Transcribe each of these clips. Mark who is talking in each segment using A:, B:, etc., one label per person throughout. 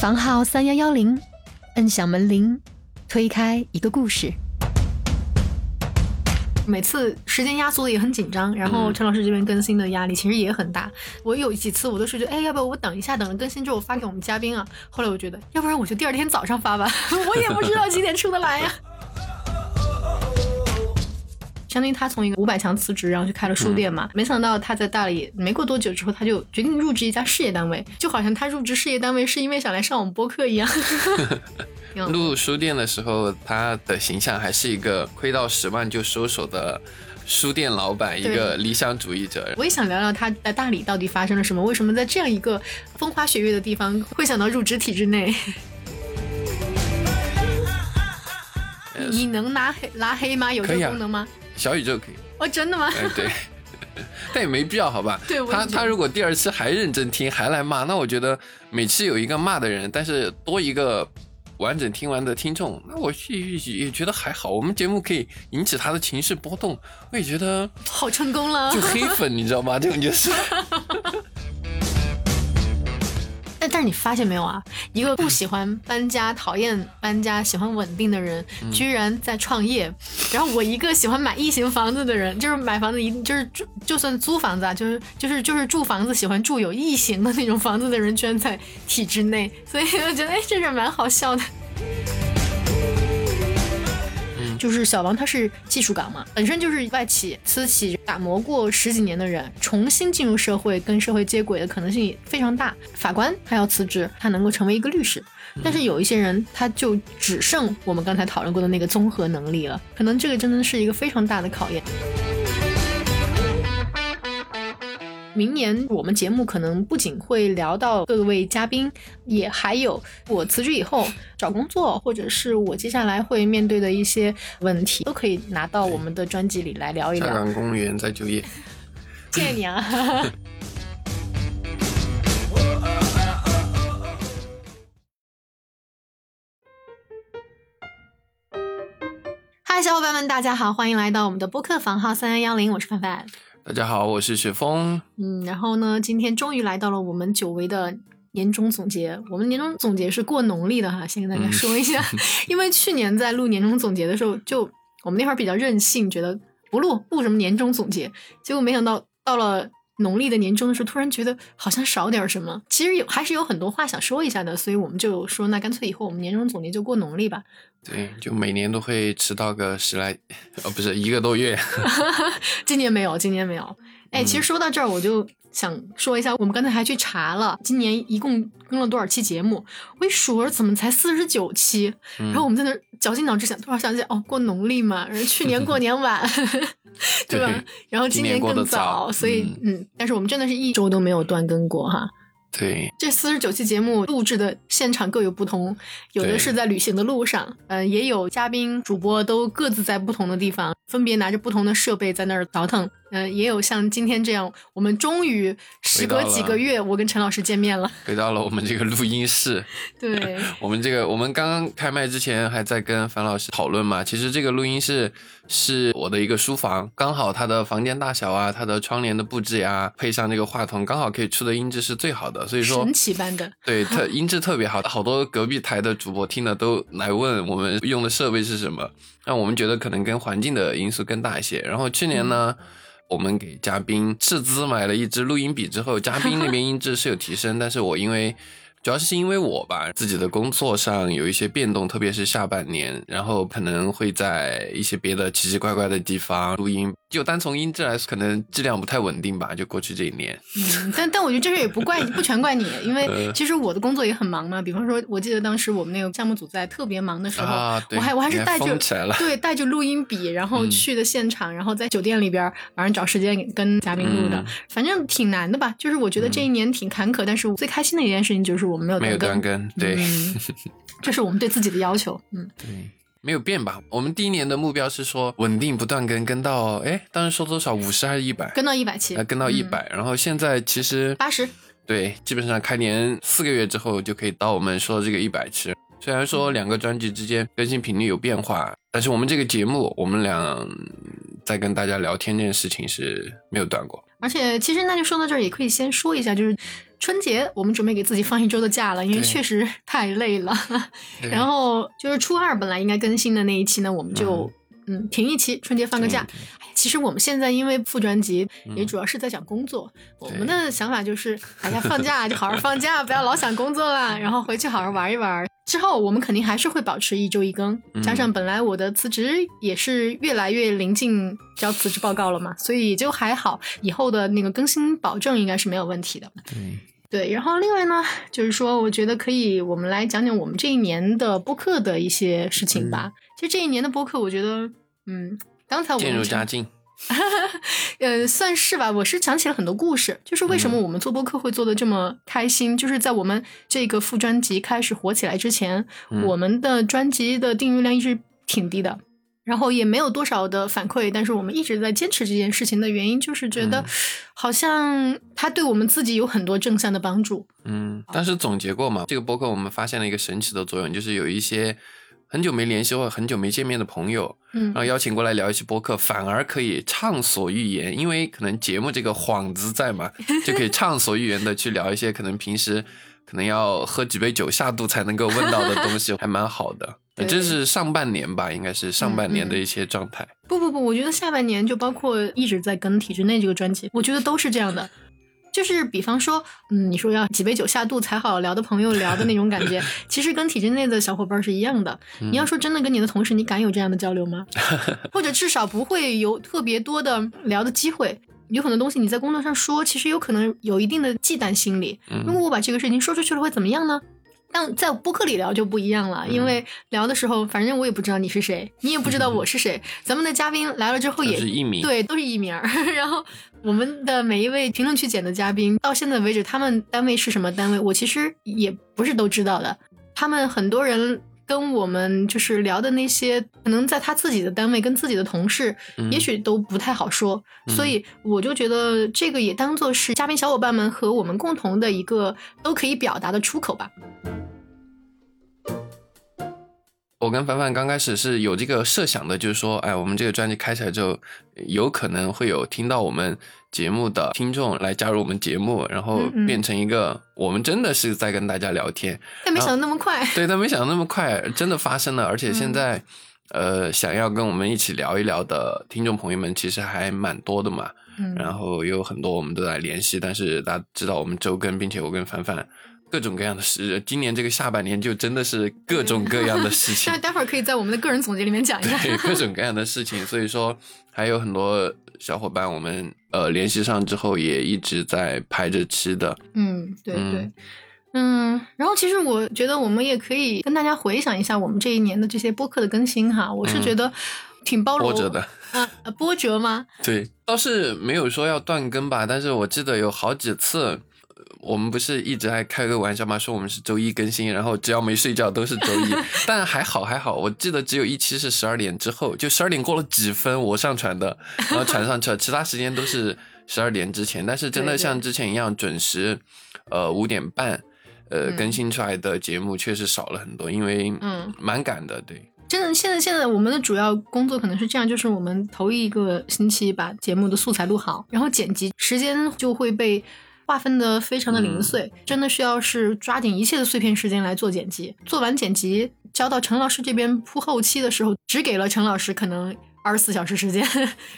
A: 房号三幺幺零，摁响门铃，推开一个故事。每次时间压缩的也很紧张，然后陈老师这边更新的压力其实也很大。我有几次我都是觉得，哎，要不要我等一下，等了更新之后发给我们嘉宾啊？后来我觉得，要不然我就第二天早上发吧，我也不知道几点出得来呀。相当于他从一个五百强辞职，然后去开了书店嘛。没想到他在大理没过多久之后，他就决定入职一家事业单位，就好像他入职事业单位是因为想来上我们播客一样。
B: 入书店的时候，他的形象还是一个亏到十万就收手的书店老板，一个理想主义者。
A: 我也想聊聊他在大理到底发生了什么，为什么在这样一个风花雪月的地方会想到入职体制内？你能拉黑拉黑吗？有这个功能吗？
B: 小宇宙可以
A: 哦，真的吗？
B: 哎，对，但也没必要，好吧？
A: 对，
B: 他他如果第二次还认真听，还来骂，那我觉得每次有一个骂的人，但是多一个完整听完的听众，那我也也觉得还好。我们节目可以引起他的情绪波动，我也觉得
A: 好成功了。
B: 就黑粉，你知道吗？这种就是。
A: 但但是你发现没有啊？一个 不喜欢搬家、讨厌搬家、喜欢稳定的人，居然在创业。然后我一个喜欢买异形房子的人，就是买房子一定就是就算租房子啊，就是就是就是住房子喜欢住有异形的那种房子的人，居然在体制内。所以我觉得哎，这事蛮好笑的。就是小王，他是技术岗嘛，本身就是外企、私企打磨过十几年的人，重新进入社会跟社会接轨的可能性非常大。法官他要辞职，他能够成为一个律师，但是有一些人他就只剩我们刚才讨论过的那个综合能力了，可能这个真的是一个非常大的考验。明年我们节目可能不仅会聊到各位嘉宾，也还有我辞职以后找工作，或者是我接下来会面对的一些问题，都可以拿到我们的专辑里来聊一聊。
B: 下岗公务员再就业，
A: 谢谢你啊！嗨，小伙伴们，大家好，欢迎来到我们的播客房号三幺幺零，我是范范。
B: 大家好，我是雪峰。
A: 嗯，然后呢，今天终于来到了我们久违的年终总结。我们年终总结是过农历的哈，先跟大家说一下。因为去年在录年终总结的时候，就我们那会儿比较任性，觉得不录录什么年终总结。结果没想到到了农历的年终的时候，突然觉得好像少点什么。其实有还是有很多话想说一下的，所以我们就说，那干脆以后我们年终总结就过农历吧。
B: 对，就每年都会迟到个十来，哦，不是一个多月。
A: 今年没有，今年没有。哎，其实说到这儿，我就想说一下，我们刚才还去查了，今年一共更了多少期节目？我一数，怎么才四十九期？然后我们在那绞尽脑汁想，突然想起，哦，过农历嘛，然后去年过年晚，对吧？然后今年更早，所以嗯，但是我们真的是一周都没有断更过哈。
B: 对，
A: 这四十九期节目录制的现场各有不同，有的是在旅行的路上，嗯，也有嘉宾主播都各自在不同的地方，分别拿着不同的设备在那儿倒腾。嗯，也有像今天这样，我们终于时隔几个月，我跟陈老师见面了，
B: 回到了我们这个录音室。
A: 对，
B: 我们这个我们刚刚开麦之前还在跟樊老师讨论嘛，其实这个录音室是我的一个书房，刚好它的房间大小啊，它的窗帘的布置呀，配上这个话筒，刚好可以出的音质是最好的，所以说
A: 神奇般的，
B: 对，特 音质特别好，好多隔壁台的主播听了都来问我们用的设备是什么，那我们觉得可能跟环境的因素更大一些。然后去年呢。我们给嘉宾斥资买了一支录音笔之后，嘉宾那边音质是有提升，但是我因为主要是因为我吧，自己的工作上有一些变动，特别是下半年，然后可能会在一些别的奇奇怪怪的地方录音。就单从音质来说，可能质量不太稳定吧。就过去这一年，
A: 嗯，但但我觉得这事也不怪不全怪你，因为其实我的工作也很忙嘛。比方说，我记得当时我们那个项目组在特别忙的时候，我还我还是带着对带着录音笔，然后去的现场，然后在酒店里边晚上找时间跟嘉宾录的，反正挺难的吧。就是我觉得这一年挺坎坷，但是最开心的一件事情就是我们没有
B: 没有断更，对，
A: 这是我们对自己的要求，嗯，
B: 对。没有变吧？我们第一年的目标是说稳定不断更，更到哎，当时说多少？五十还是一百？
A: 跟到一百期？
B: 呃，跟到一百。然后现在其实
A: 八十。
B: 对，基本上开年四个月之后就可以到我们说的这个一百期。虽然说两个专辑之间更新频率有变化，但是我们这个节目，我们俩在跟大家聊天这件事情是没有断过。
A: 而且其实那就说到这儿，也可以先说一下，就是。春节我们准备给自己放一周的假了，因为确实 太累了。
B: 对
A: 然后就是初二本来应该更新的那一期呢，我们就嗯停一期，春节放个假。哎其实我们现在因为副专辑也
B: 嗯
A: 主要是在讲工作，我们的想法就是，大家放假就好好放假，不要老想工作了，然后回去好好玩一玩。之后我们肯定还是会保持一周一更，
B: 嗯
A: 加上本来我的辞职也是越来越临近交辞职报告了嘛，所以就还好，以后的那个更新保证应该是没有问题的。
B: 对
A: 对，然后另外呢，就是说，我觉得可以，我们来讲讲我们这一年的播客的一些事情
B: 嗯
A: 吧。其实这一年的播客，我觉得，嗯，刚才我们渐
B: 入佳境。
A: 呃，算是吧。我是想起了很多故事，就是为什么我们做播客会做的这么开心，就是在我们这个副专辑开始火起来之前，
B: 嗯
A: 我们的专辑的订阅量一直挺低的。然后也没有多少的反馈，但是我们一直在坚持这件事情的原因，就是觉得
B: 嗯
A: 好像它对我们自己有很多正向的帮助。
B: 嗯，但是总结过嘛，这个播客我们发现了一个神奇的作用，就是有一些很久没联系或很久没见面的朋友，
A: 嗯
B: 然后邀请过来聊一期播客，反而可以畅所欲言，因为可能节目这个幌子在嘛，就可以畅所欲言的去聊一些可能平时可能要喝几杯酒下肚才能够问到的东西，还蛮好的。这是上半年吧，应该是上半年的一些状态。
A: 不不不，我觉得下半年就包括一直在跟体制内这个专辑，我觉得都是这样的。就是比方说，嗯，你说要几杯酒下肚才好聊的朋友聊的那种感觉，其实跟体制内的小伙伴是一样的。
B: 嗯
A: 你要说真的跟你的同事，你敢有这样的交流吗？或者至少不会有特别多的聊的机会。有很多东西你在工作上说，其实有可能有一定的忌惮心理。
B: 嗯
A: 如果我把这个事情说出去了，会怎么样呢？但在播客里聊就不一样了，
B: 嗯
A: 因为聊的时候，反正我也不知道你是谁，你也不知道我是谁。咱们的嘉宾来了之后也
B: 是艺名
A: 对，都是艺名儿。然后我们的每一位评论区捡的嘉宾，到现在为止，他们单位是什么单位，我其实也不是都知道的。他们很多人跟我们就是聊的那些，可能在他自己的单位跟自己的同事，
B: 嗯
A: 也许都不太好说。
B: 嗯
A: 所以我就觉得这个也当做是嘉宾小伙伴们和我们共同的一个都可以表达的出口吧。
B: 我跟凡凡刚开始是有这个设想的，就是说，哎，我们这个专辑开起来之后，有可能会有听到我们节目的听众来加入我们节目，然后变成一个我们真的是在跟大家聊天。
A: 但没想到那么快，
B: 对，但没想到那么快，真的发生了，而且现在，呃，想要跟我们一起聊一聊的听众朋友们其实还蛮多的嘛。
A: 嗯，
B: 然后有很多我们都在联系，但是大家知道我们周更，并且我跟凡凡各种各样的事，今年这个下半年就真的是各种各样的事 情
A: 但。待会儿可以在我们的个人总结里面讲一下。
B: 对各种各样的事情，所以说还有很多小伙伴，我们呃联系上之后也一直在排着吃的，
A: 嗯，对
B: 嗯
A: 对。嗯，然后其实我觉得我们也可以跟大家回想一下我们这一年的这些播客的更新哈，我是
B: 嗯
A: 觉得挺包容
B: 波折的。
A: 啊，呃波折吗？
B: 对，倒是没有说要断更吧，但是我记得有好几次，呃我们不是一直还开个玩笑吗？说我们是周一更新，然后只要没睡觉都是周一，但还好还好，我记得只有一期是十二点之后，就十二点过了几分我上传的，然后传上去了，其他时间都是十二点之前，但是真的像之前一样准时，呃五点半。呃，
A: 嗯
B: 更新出来的节目确实少了很多，因为
A: 嗯
B: 蛮赶的，对，
A: 真的，现在现在我们的主要工作可能是这样，就是我们头一个星期把节目的素材录好，然后剪辑时间就会被划分的非常的零碎，真的需要是抓紧一切的碎片时间来做剪辑。做完剪辑交到陈老师这边铺后期的时候，只给了陈老师可能二十四小时时间，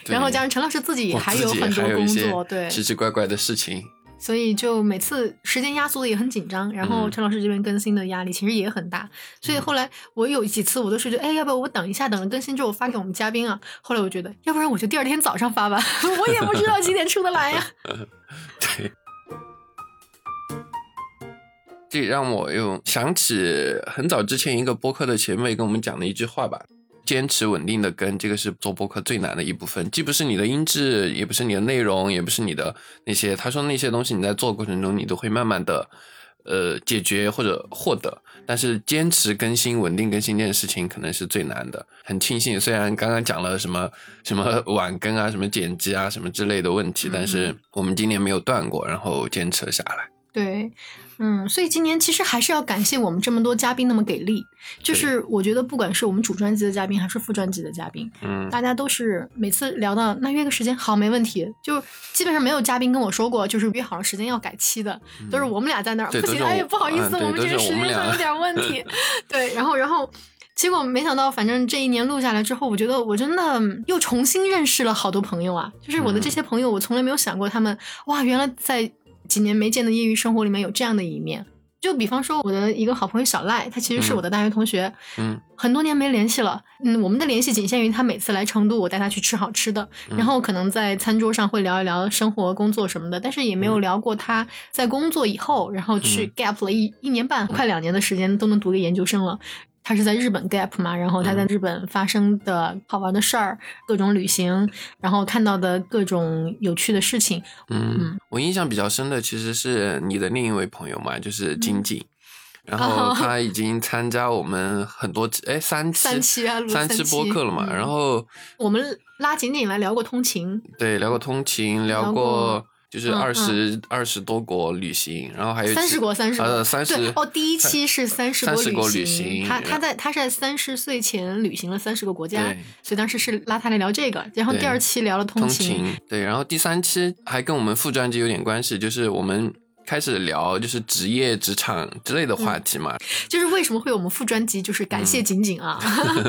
A: 然后加上陈老师自己还有很多工作，对，
B: 奇奇怪怪的事情，
A: 所以就每次时间压缩的也很紧张，然后
B: 嗯。
A: 陈老师这边更新的压力其实也很大，所以后来我有几次我都是觉得，哎，要不要我等一下，等了更新之后发给我们嘉宾啊？后来我觉得，要不然我就第二天早上发吧，我也不知道几点出得来呀。
B: 对，这让我又想起很早之前一个播客的前辈跟我们讲的一句话吧：坚持稳定的跟，这个是做播客最难的一部分，既不是你的音质，也不是你的内容，也不是你的那些。他说那些东西你在做的过程中，你都会慢慢的。呃，解决或者获得，但是坚持更新、稳定更新这件事情可能是最难的。很庆幸，虽然刚刚讲了什么什么 晚更啊、什么剪辑啊、什么之类的问题，但是我们今年没有断过，然后坚持了下来。
A: 对，嗯，所以今年其实还是要感谢我们这么多嘉宾那么给力。就是我觉得不管是我们主专辑的嘉宾还是副专辑的嘉宾，
B: 嗯，
A: 大家都是每次聊到那约个时间好没问题，就基本上没有嘉宾跟我说过就是约好了时间要改期的，都是我们俩在那儿不行，哎呀不好意思，我们这个时间上有点问题。对，然后然后结果没想到，反正这一年录下来之后，我觉得我真的又重新认识了好多朋友啊，就是我的这些朋友，我从来没有想过他们哇，原来在。几年没见的业余生活里面有这样的一面，就比方说我的一个好朋友小赖，他其实是我的大学同学，
B: 嗯，
A: 很多年没联系了，嗯，我们的联系仅限于他每次来成都，我带他去吃好吃的，然后可能在餐桌上会聊一聊生活、工作什么的，但是也没有聊过他在工作以后，然后去 gap 了一一年半，快两年的时间都能读个研究生了。他是在日本 gap 嘛，然后他在日本发生的好玩的事儿，各种旅行，然后看到的各种有趣的事情。
B: 嗯，我印象比较深的其实是你的另一位朋友嘛，就是金靖，然后他已经参加我们很多哎三期
A: 三期啊
B: 三期播客了嘛，然后
A: 我们拉景景来聊过通勤，
B: 对，聊过通勤，聊过。就是二十二十多国旅行，然后还有
A: 三十国三十
B: 呃三十
A: 哦，第一期是三十
B: 国
A: 旅
B: 行，
A: 他他在他是在三十岁前旅行了三十个国家，所以当时是拉他来聊这个，然后第二期聊了
B: 通
A: 勤，
B: 对，然后第三期还跟我们副专辑有点关系，就是我们。开始聊就是职业、职场之类的话题嘛，
A: 就是为什么会有我们副专辑，就是感谢景景啊！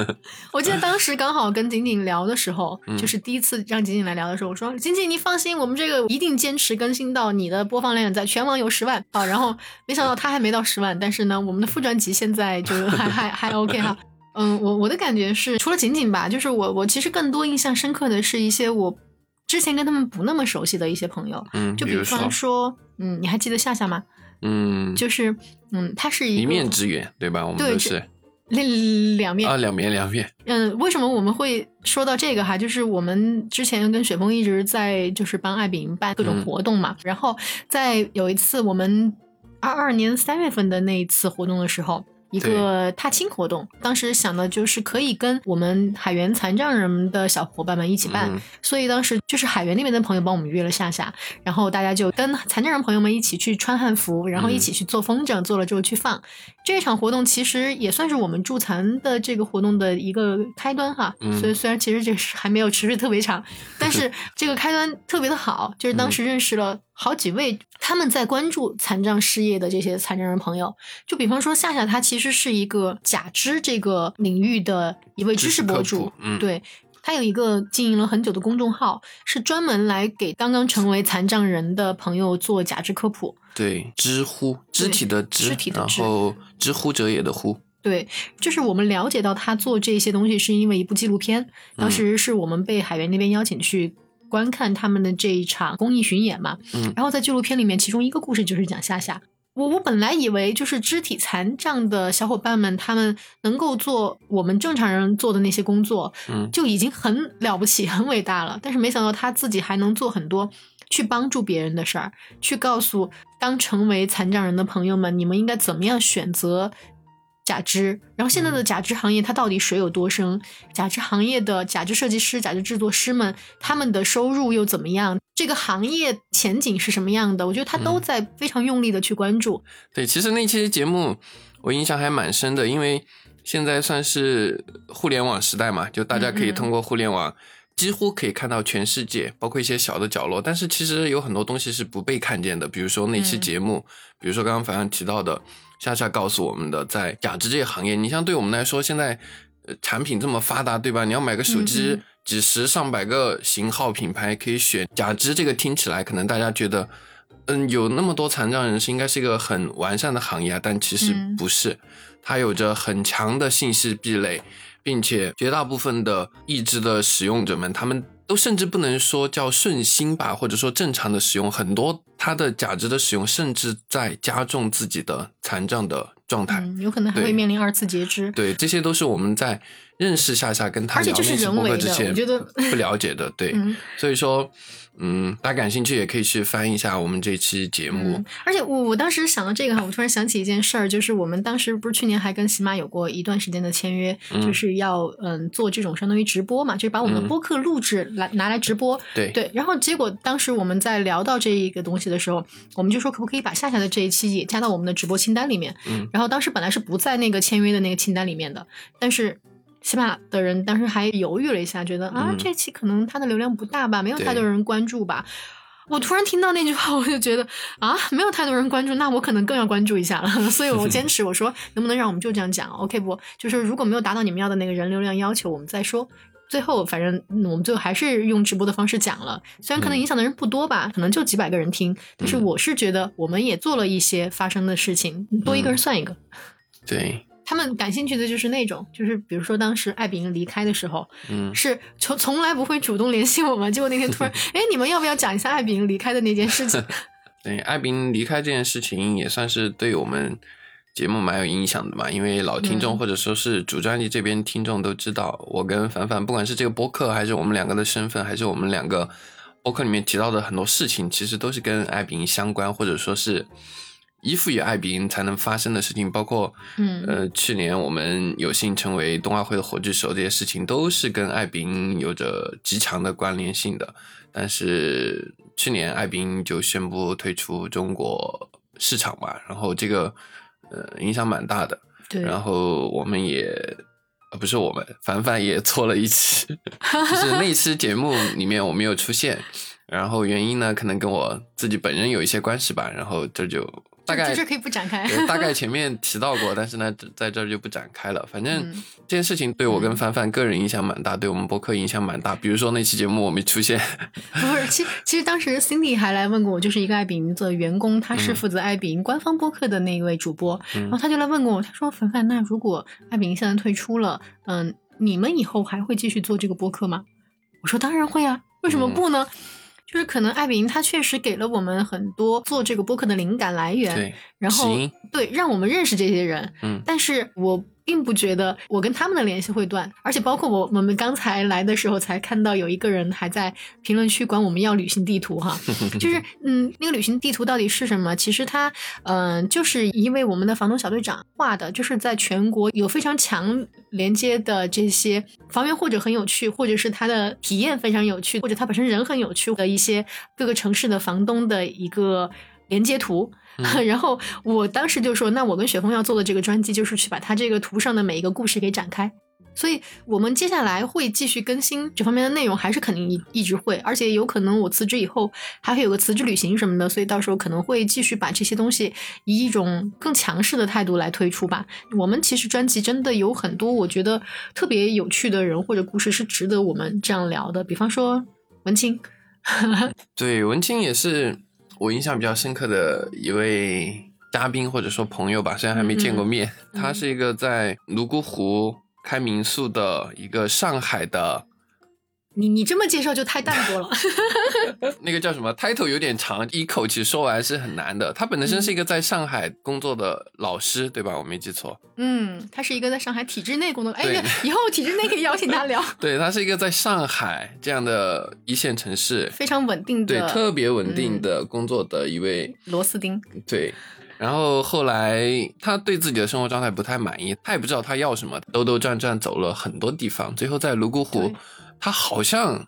A: 我记得当时刚好跟景景聊的时候，就是第一次让景景来聊的时候，我说：“景景，你放心，我们这个一定坚持更新到你的播放量在全网有十万啊！” 然后没想到他还没到十万，但是呢，我们的副专辑现在就 还还还 OK 哈。嗯，我我的感觉是，除了景景吧，就是我我其实更多印象深刻的是一些我。之前跟他们不那么熟悉的一些朋友，
B: 嗯，
A: 就比方说，嗯，你还记得夏夏吗？
B: 嗯，
A: 就是，嗯，他是一
B: 一面之缘，对吧？我们都是
A: 两两面
B: 啊，两面两面。
A: 嗯，为什么我们会说到这个哈？就是我们之前跟雪峰一直在就是帮艾饼办各种活动嘛，然后在有一次我们二二年三月份的那一次活动的时候。一个踏青活动，当时想的就是可以跟我们海员残障人的小伙伴们一起办，所以当时就是海员那边的朋友帮我们约了夏夏，然后大家就跟残障人朋友们一起去穿汉服，然后一起去做风筝，做了之后去放。这场活动其实也算是我们助残的这个活动的一个开端哈，所以虽然其实这是还没有持续特别长，但 是这个开端特别的好，就是当时认识了好几位他们在关注残障事业的这些残障人朋友，就比方说夏夏，她其实是一个假肢这个领域的一位知识博主，嗯对他有一个经营了很久的公众号，是专门来给刚刚成为残障人的朋友做假肢科普。
B: 对，知乎肢体的
A: 肢，
B: 然后知乎者也的乎。
A: 对，就是我们了解到他做这些东西是因为一部纪录片，当时是我们被海源那边邀请去观看他们的这一场公益巡演嘛。
B: 嗯，
A: 然后在纪录片里面，其中一个故事就是讲夏夏。我我本来以为就是肢体残障的小伙伴们，他们能够做我们正常人做的那些工作，
B: 嗯，
A: 就已经很了不起、很伟大了。但是没想到他自己还能做很多。去帮助别人的事儿，去告诉刚成为残障人的朋友们，你们应该怎么样选择假肢。然后现在的假肢行业它到底水有多深？假肢行业的假肢设计师、假肢制作师们，他们的收入又怎么样？这个行业前景是什么样的？我觉得他都在非常用力的去关注。
B: 对，其实那期节目我印象还蛮深的，因为现在算是互联网时代嘛，就大家可以通过互联网。几乎可以看到全世界，包括一些小的角落，但是其实有很多东西是不被看见的。比如说那期节目，比如说刚刚凡凡提到的，夏夏告诉我们的，在假肢这个行业，你像对我们来说，现在产品这么发达，对吧？你要买个手机，几十上百个型号品牌可以选，假肢这个听起来可能大家觉得，嗯，有那么多残障人士，应该是一个很完善的行业啊，但其实不是，它有着很强的信息壁垒。并且绝大部分的义肢的使用者们，他们都甚至不能说叫顺心吧，或者说正常的使用，很多它的假肢的使用，甚至在加重自己的残障的状态，
A: 有可能还会面临二次截肢。
B: 对，这些都是我们在认识夏夏，跟他聊那期
A: 人为的，
B: 播客之前
A: 我觉得
B: 不了解的，对，
A: 嗯
B: 所以说，嗯，大家感兴趣也可以去翻一下我们这期节目，
A: 嗯，而且我我当时想到这个哈，我突然想起一件事儿，就是我们当时不是去年还跟喜马有过一段时间的签约，
B: 嗯
A: 就是要嗯做这种相当于直播嘛，就是把我们的
B: 嗯
A: 播客录制来、拿来直播。
B: 对
A: 对，然后结果当时我们在聊到这一个东西的时候，我们就说可不可以把夏夏的这一期也加到我们的直播清单里面。
B: 嗯
A: 然后当时本来是不在那个签约的那个清单里面的，但是。喜马的人当时还犹豫了一下，觉得啊，
B: 嗯
A: 这期可能它的流量不大吧，没有太多人关注吧。我突然听到那句话，我就觉得啊，没有太多人关注，那我可能更要关注一下了。所以我坚持，我说能不能让我们就这样讲？OK 不？就是如果没有达到你们要的那个人流量要求，我们再说。最后，反正嗯我们最后还是用直播的方式讲了，虽然可能
B: 嗯
A: 影响的人不多吧，可能就几百个人听，但是
B: 嗯
A: 我是觉得我们也做了一些发生的事情，多一个人算一个。
B: 对，
A: 他们感兴趣的就是那种，就是比如说当时艾饼离开的时候，
B: 嗯，
A: 是从从来不会主动联系我们，结果那天突然，哎，你们要不要讲一下艾饼离开的那件事情？
B: 对，艾宾离开这件事情也算是对我们节目蛮有影响的嘛，因为老听众
A: 嗯
B: 或者说是主专辑这边听众都知道，我跟凡凡不管是这个播客，还是我们两个的身份，还是我们两个播客里面提到的很多事情，其实都是跟艾宾相关，或者说是依附于艾宾才能发生的事情，包括
A: 嗯
B: 呃，去年我们有幸成为冬奥会的火炬手，这些事情都是跟艾宾有着极强的关联性的。但是去年艾宾就宣布退出中国市场嘛，然后这个呃影响蛮大的。
A: 对，
B: 然后我们也呃不是我们，凡凡也做了一期，就是那一期节目里面我没有出现，然后原因呢可能跟我自己本人有一些关系吧，然后这就大概
A: 这这可以不展开。
B: 对，大概 前面提到过，但是呢，在这儿就不展开了。反正
A: 嗯
B: 这件事情对我跟凡凡个人影响蛮大，对我们播客影响蛮大。比如说那期节目我没出现，
A: 不是，其其实当时 Cindy 还来问过我，就是一个爱彼迎的员工，他是
B: 嗯
A: 负责爱彼迎官方播客的那一位主播，
B: 嗯
A: 然后他就来问过我，他说：“凡凡，那如果爱彼迎现在退出了，嗯，你们以后还会继续做这个播客吗？”我说：“当然会啊，为什么
B: 嗯
A: 不呢？”就是可能艾比营它确实给了我们很多做这个播客的灵感来源，
B: 对，
A: 然后对让我们认识这些人，
B: 嗯
A: 但是我并不觉得我跟他们的联系会断，而且包括我我们刚才来的时候才看到有一个人还在评论区管我们要旅行地图哈，就是嗯那个旅行地图到底是什么？其实它嗯、呃就是因为我们的房东小队长画的，就是在全国有非常强连接的这些房源或者很有趣，或者是它的体验非常有趣，或者它本身人很有趣的一些各个城市的房东的一个连接图。然后我当时就说，那我跟雪峰要做的这个专辑，就是去把他这个图上的每一个故事给展开。所以我们接下来会继续更新这方面的内容，还是肯定一一直会，而且有可能我辞职以后还会有个辞职旅行什么的，所以到时候可能会继续把这些东西以一种更强势的态度来推出吧。我们其实专辑真的有很多我觉得特别有趣的人或者故事是值得我们这样聊的，比方说文清，
B: 对，文清也是我印象比较深刻的一位嘉宾或者说朋友吧，虽然还没见过面，
A: 嗯。
B: 他是一个在泸沽湖开民宿的一个上海的
A: 你你这么介绍就太淡薄了。
B: 那个叫什么 title 有点长，一口气说完是很难的。他本身是一个在上海工作的老师，对吧？我没记错。
A: 嗯，他是一个在上海体制内工作，哎以后体制内可以邀请他聊，
B: 对他是一个在上海这样的一线城市，
A: 非常稳定的
B: 对
A: 的
B: 特别稳定的工作的一位，
A: 螺丝钉。
B: 对。然后后来他对自己的生活状态不太满意，他也不知道他要什么，兜兜转转走了很多地方，最后在泸沽湖，他好像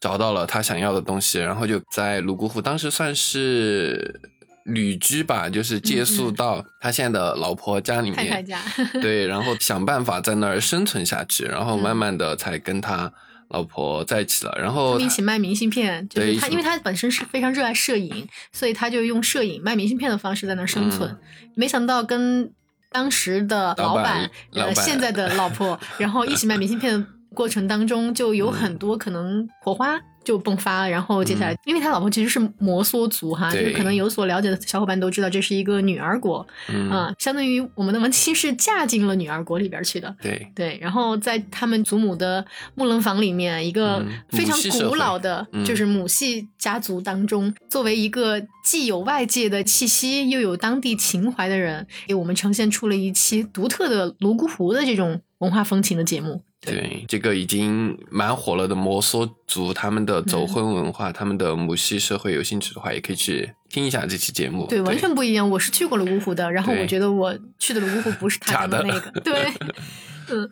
B: 找到了他想要的东西，然后就在泸沽湖，当时算是旅居吧，就是借宿到他现在的老婆家里面，
A: 太太家，
B: 对，然后想办法在那儿生存下去，然后慢慢的才跟他老婆在一起了，然后
A: 一起卖明信片，就是他，因为他本身是非常热爱摄影，所以他就用摄影卖明信片的方式在那儿生存。没想到跟当时的老
B: 板
A: 板，呃，现在的老婆，然后一起卖明信片的过程当中，就有很多可能火花就迸发。然后接下来，因为他老婆其实是摩梭族哈，就可能有所了解的小伙伴都知道，这是一个女儿国，
B: 嗯，
A: 啊，相当于我们的文妻是嫁进了女儿国里边去的。
B: 对，
A: 对，然后在他们祖母的木棱房里面，一个
B: 嗯
A: 非常古老的，
B: 嗯
A: 就是母系家族当中，作为一个既有外界的气息，又有当地情怀的人，给我们呈现出了一期独特的泸沽湖的这种文化风情的节目。
B: 对，这个已经蛮火了的摩梭族，他们的走婚文化，他们的母系社会，有兴趣的话也可以去听一下这期节目。
A: 对，完全不一样。我是去过泸沽湖的，然后我觉得我去的泸沽湖不是他们的那个。对，嗯。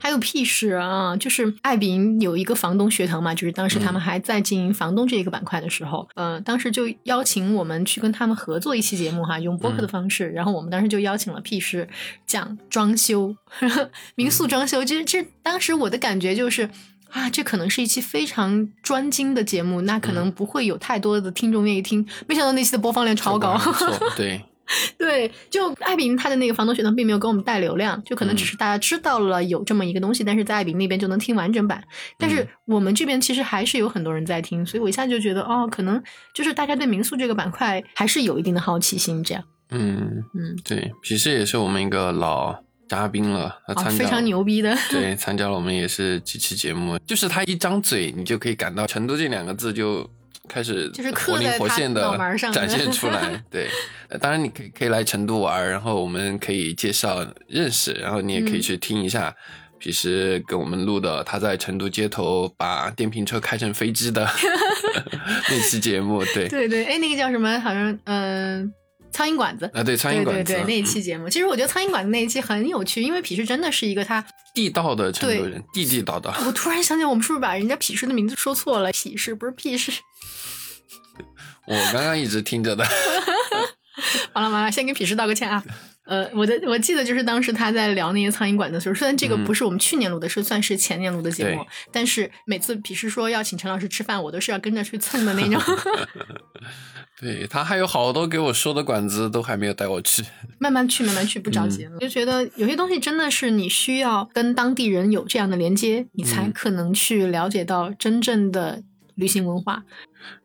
A: 还有屁事啊！就是爱彼迎有一个房东学堂嘛，就是当时他们还在经营房东这一个板块的时候，呃，当时就邀请我们去跟他们合作一期节目哈，用播客的方式。然后我们当时就邀请了屁事讲装修，民宿装修。其实这当时我的感觉就是啊，这可能是一期非常专精的节目，那可能不会有太多的听众愿意听。没想到那期的播放量超高，
B: 对。
A: 对，就爱彼迎他的那个房东学堂并没有给我们带流量，就可能只是大家知道了有这么一个东西，但是在爱彼迎那边就能听完整版。但是我们这边其实还是有很多人在听，所以我一下就觉得哦，可能就是大家对民宿这个板块还是有一定的好奇心。这样，
B: 嗯嗯，对，其实也是我们一个老嘉宾了，他参
A: 加非常牛逼的，
B: 对，参加了我们也是几期节目，就是他一张嘴，你就可以感到成都这两个字就。开始
A: 就是
B: 活灵活现的展现出来，对，当然你可以可以来成都玩，然后我们可以介绍认识，然后你也可以去听一下，平时跟我们录的他在成都街头把电瓶车开成飞机的 那期节目，对
A: 对对，哎，那个叫什么？好像嗯，苍蝇馆子
B: 啊，对，苍蝇馆
A: 子，对那一期节目，其实我觉得苍蝇馆子那一期很有趣，因为痞师真的是一个他
B: 地道的成都人，地地道道。
A: 我突然想起，我们是不是把人家痞师的名字说错了？痞师不是屁事。
B: 我刚刚一直听着的，
A: 完了完了，先给痞师道个歉啊。呃，我的我记得就是当时他在聊那些苍蝇馆的时候，虽然这个不是我们去年录的，是算是前年录的节目，但是每次痞师说要请陈老师吃饭，我都是要跟着去蹭的那种。
B: 对他还有好多给我说的馆子，都还没有带我去。
A: 慢慢去，慢慢去，不着急。就觉得有些东西真的是你需要跟当地人有这样的连接，你才可能去了解到真正的旅行文化。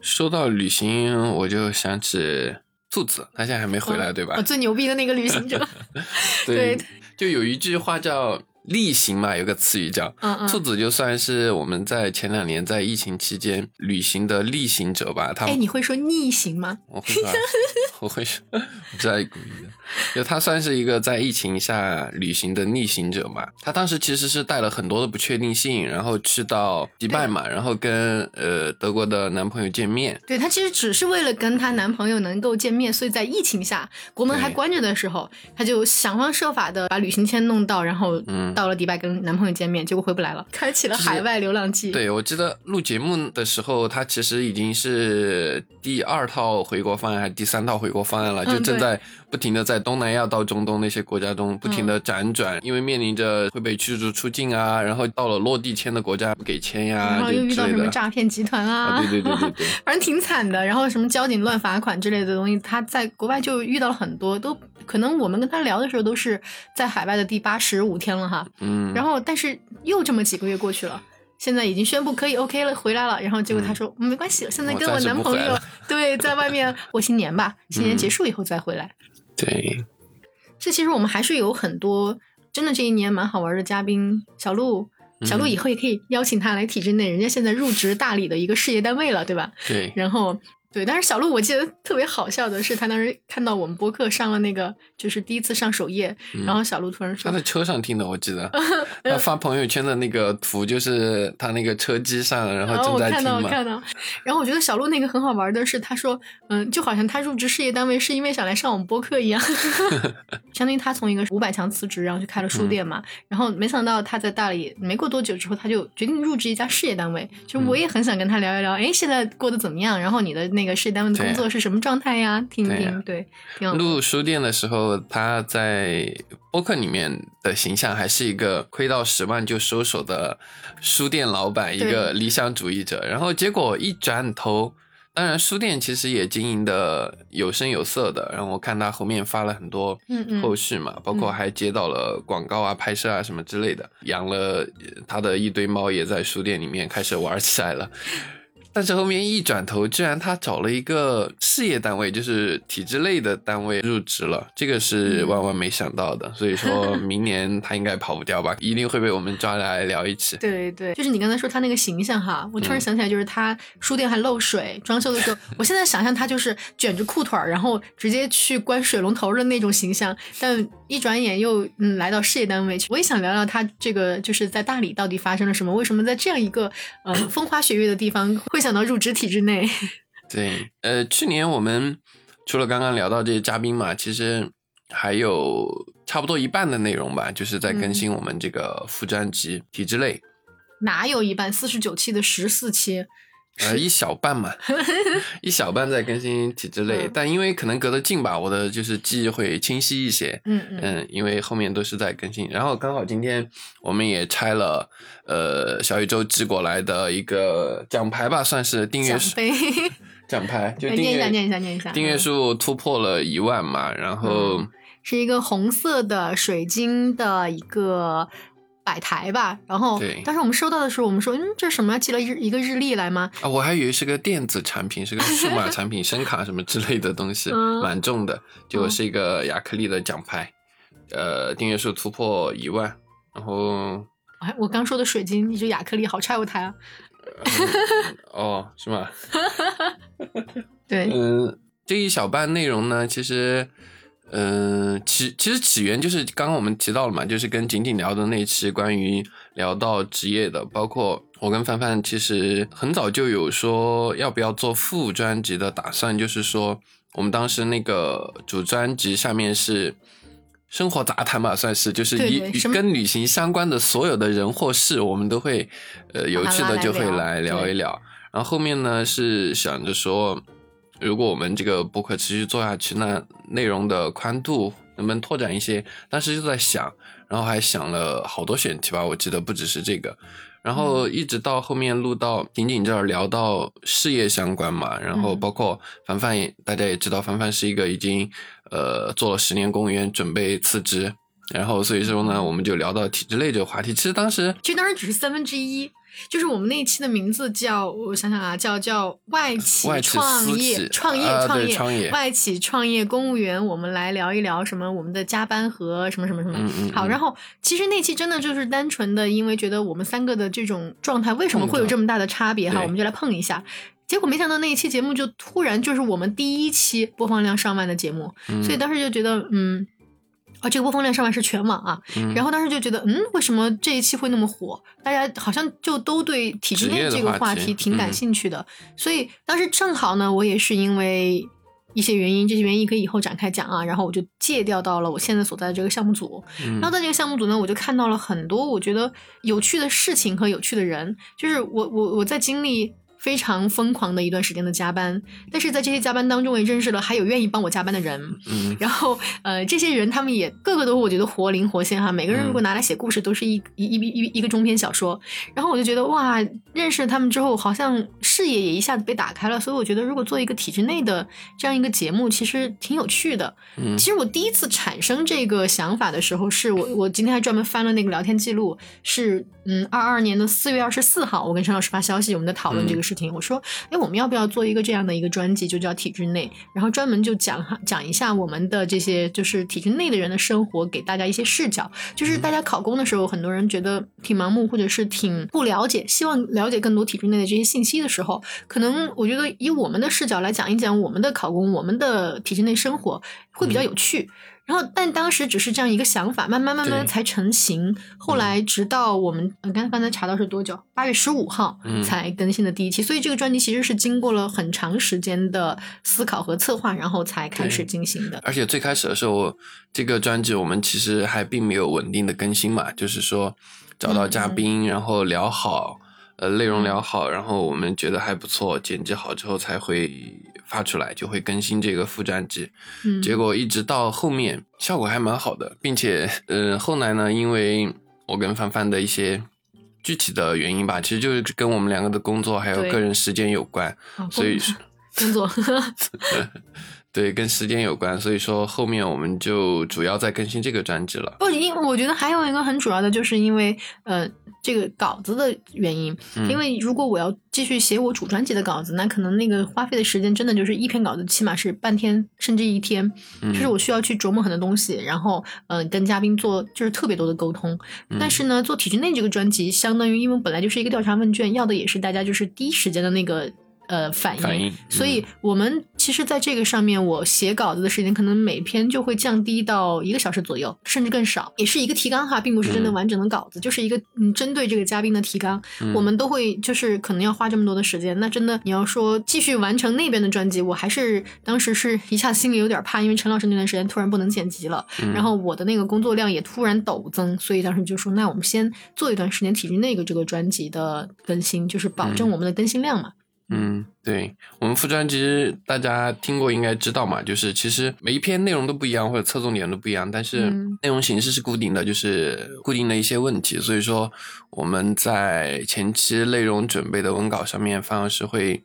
B: 说到旅行，我就想起兔子，他现在还没回来，对吧？
A: 最牛逼的那个旅行者。
B: 对，就有一句话叫。逆行嘛，有个词语叫“兔子”，就算是我们在前两年在疫情期间旅行的逆行者吧。他
A: 哎，你会说逆行吗？
B: 我会说，我会说，我在故意的。就他算是一个在疫情下旅行的逆行者嘛。他当时其实是带了很多的不确定性，然后去到迪拜嘛，然后跟呃德国的男朋友见面。
A: 对他其实只是为了跟他男朋友能够见面，所以在疫情下国门还关着的时候，他就想方设法的把旅行签弄到，然后嗯。到了迪拜跟男朋友见面，结果回不来了，开启了海外流浪记。
B: 对，我记得录节目的时候，他其实已经是第二套回国方案还是第三套回国方案了，就正在不停的在东南亚到中东那些国家中不停的辗转，因为面临着会被驱逐出境啊，然后到了落地签的国家不给签呀，
A: 然后又遇到什么诈骗集团啊，
B: 对对对对 对，
A: 反正挺惨的。然后什么交警乱罚款之类的东西，他在国外就遇到了很多都。可能我们跟他聊的时候都是在海外的第八十五天了哈，嗯，然后但是又这么几个月过去了，现在已经宣布可以 OK 了，回来了。然后结果他说没关系，现在跟我男朋友 对在外面过新年吧，新年结束以后再回来。
B: 对，
A: 这其实我们还是有很多真的这一年蛮好玩的嘉宾，小鹿，小鹿以后也可以邀请他来体制内，人家现在入职大理的一个事业单位了，对吧？
B: 对，
A: 然后。对，但是小鹿，我记得特别好笑的是，他当时看到我们播客上了那个，就是第一次上首页，然后小鹿突然说
B: 他在车上听的，我记得 他发朋友圈的那个图就是他那个车机上，然后正在听
A: 嘛。看到，然后我觉得小鹿那个很好玩的是，他说，嗯，就好像他入职事业单位是因为想来上我们播客一样，相当于他从一个五百强辞职，然后去开了书店嘛，然后没想到他在大理没过多久之后，他就决定入职一家事业单位，就我也很想跟他聊一聊，哎，现在过得怎么样？然后你的那。那个事业单位的工作是什么状态呀？听听，对。
B: 录书店的时候，他在播客里面的形象还是一个亏到十万就收手的书店老板，一个理想主义者。然后结果一转头，当然书店其实也经营的有声有色的。然后我看他后面发了很多后续嘛，包括还接到了广告啊、拍摄啊什么之类的，养了他的一堆猫，也在书店里面开始玩起来了。但是后面一转头，居然他找了一个事业单位，就是体制类的单位入职了，这个是万万没想到的。所以说 明年他应该跑不掉吧，一定会被我们抓来聊一起。
A: 对对，就是你刚才说他那个形象哈，我突然想起来，就是他书店还漏水，装修的时候，我现在想象他就是卷着裤腿儿，然后直接去关水龙头的那种形象，但一转眼又嗯来到事业单位去。我也想聊聊他这个就是在大理到底发生了什么，为什么在这样一个呃风花雪月的地方会。想到入职体制内，
B: 对，呃，去年我们除了刚刚聊到这些嘉宾嘛，其实还有差不多一半的内容吧，就是在更新我们这个副专辑体制内。
A: 哪有一半？四十九期的十四期。
B: 呃，一小半嘛，一小半在更新体制类，但因为可能隔得近吧，我的就是记忆会清晰一些。
A: 嗯
B: 嗯，因为后面都是在更新，然后刚好今天我们也拆了呃小宇宙寄过来的一个奖牌吧，算是订阅数 奖牌，就
A: 念一下念一下念一下，
B: 订阅数突破了一万嘛，然后
A: 是一个红色的水晶的一个。摆台吧，然后当时我们收到的时候，我们说，嗯，这是什么？寄了日一个日历来吗？
B: 啊，我还以为是个电子产品，是个数码产品，声卡什么之类的东西，蛮重的。结果是一个亚克力的奖牌，呃，订阅数突破一万。然后，
A: 哎，我刚说的水晶，你这亚克力好拆我台啊？
B: 哦，是吗？
A: 对，
B: 嗯，这一小半内容呢，其实。嗯，起其实起源就是刚刚我们提到了嘛，就是跟景景聊的那期关于聊到职业的，包括我跟范范其实很早就有说要不要做副专辑的打算，就是说我们当时那个主专辑下面是生活杂谈吧，算是就是一跟旅行相关的所有的人或事，我们都会呃有趣的就会来聊一聊，然后后面呢是想着说。如果我们这个播客持续做下去，那内容的宽度能不能拓展一些？当时就在想，然后还想了好多选题吧，我记得不只是这个。然后一直到后面录到仅仅这儿聊到事业相关嘛，然后包括凡凡也大家也知道，凡凡是一个已经呃做了十年公务员，准备辞职，然后所以说呢，我们就聊到体制内这个话题。其实当时
A: 其实当时只是三分之一。就是我们那一期的名字叫，我想想啊，叫叫外企创业创业创业外企创业公务员，我们来聊一聊什么我们的加班和什么什么什么。好，然后其实那期真的就是单纯的，因为觉得我们三个的这种状态为什么会有这么大的差别哈，我们就来碰一下。结果没想到那一期节目就突然就是我们第一期播放量上万的节目，所以当时就觉得嗯。啊，这个播放量上面是全网啊，然后当时就觉得，嗯，为什么这一期会那么火？大家好像就都对体制内这个话题挺感兴趣的，所以当时正好呢，我也是因为一些原因，这些原因可以以后展开讲啊，然后我就借调到了我现在所在的这个项目组，然后在这个项目组呢，我就看到了很多我觉得有趣的事情和有趣的人，就是我我我在经历。非常疯狂的一段时间的加班，但是在这些加班当中，也认识了还有愿意帮我加班的人。
B: 嗯，
A: 然后呃，这些人他们也个个都我觉得活灵活现哈，每个人如果拿来写故事，都是一一一一一个中篇小说。然后我就觉得哇，认识了他们之后，好像视野也一下子被打开了。所以我觉得，如果做一个体制内的这样一个节目，其实挺有趣的。
B: 嗯，
A: 其实我第一次产生这个想法的时候，是我我今天还专门翻了那个聊天记录，是嗯二二年的四月二十四号，我跟陈老师发消息，我们在讨论这个事。我说，哎，我们要不要做一个这样的一个专辑，就叫体制内，然后专门就讲哈讲一下我们的这些就是体制内的人的生活，给大家一些视角。就是大家考公的时候，很多人觉得挺盲目，或者是挺不了解，希望了解更多体制内的这些信息的时候，可能我觉得以我们的视角来讲一讲我们的考公，我们的体制内生活会比较有趣。然后，但当时只是这样一个想法，慢慢慢慢才成型。后来，直到我们刚才刚才查到是多久？八月十五号才更新的第一期。所以，这个专辑其实是经过了很长时间的思考和策划，然后才开始进行的。
B: 而且最开始的时候，这个专辑我们其实还并没有稳定的更新嘛，就是说找到嘉宾，然后聊好。呃，内容聊好，然后我们觉得还不错，剪辑好之后才会发出来，就会更新这个副专辑。
A: 嗯，
B: 结果一直到后面效果还蛮好的，并且，呃，后来呢，因为我跟范范的一些具体的原因吧，其实就是跟我们两个的工作还有个人时间有关，所以
A: 工作。
B: 对，跟时间有关，所以说后面我们就主要在更新这个专辑了。
A: 不，因我觉得还有一个很主要的，就是因为呃这个稿子的原因。因为如果我要继续写我主专辑的稿子，那可能那个花费的时间真的就是一篇稿子起码是半天甚至一天，就是我需要去琢磨很多东西，然后嗯跟嘉宾做就是特别多的沟通。但是呢，做体制内这个专辑，相当于因为本来就是一个调查问卷，要的也是大家就是第一时间的那个。呃，反应，所以我们其实在这个上面，我写稿子的时间可能每篇就会降低到一个小时左右，甚至更少，也是一个提纲哈，并不是真的完整的稿子，就是一个嗯针对这个嘉宾的提纲，我们都会就是可能要花这么多的时间。那真的你要说继续完成那边的专辑，我还是当时是一下心里有点怕，因为陈老师那段时间突然不能剪辑了，然后我的那个工作量也突然陡增，所以当时就说，那我们先做一段时间体制内个这个专辑的更新，就是保证我们的更新量嘛。
B: 嗯，对我们副专辑大家听过应该知道嘛，就是其实每一篇内容都不一样，或者侧重点都不一样，但是内容形式是固定的，就是固定的一些问题。所以说我们在前期内容准备的文稿上面反而是会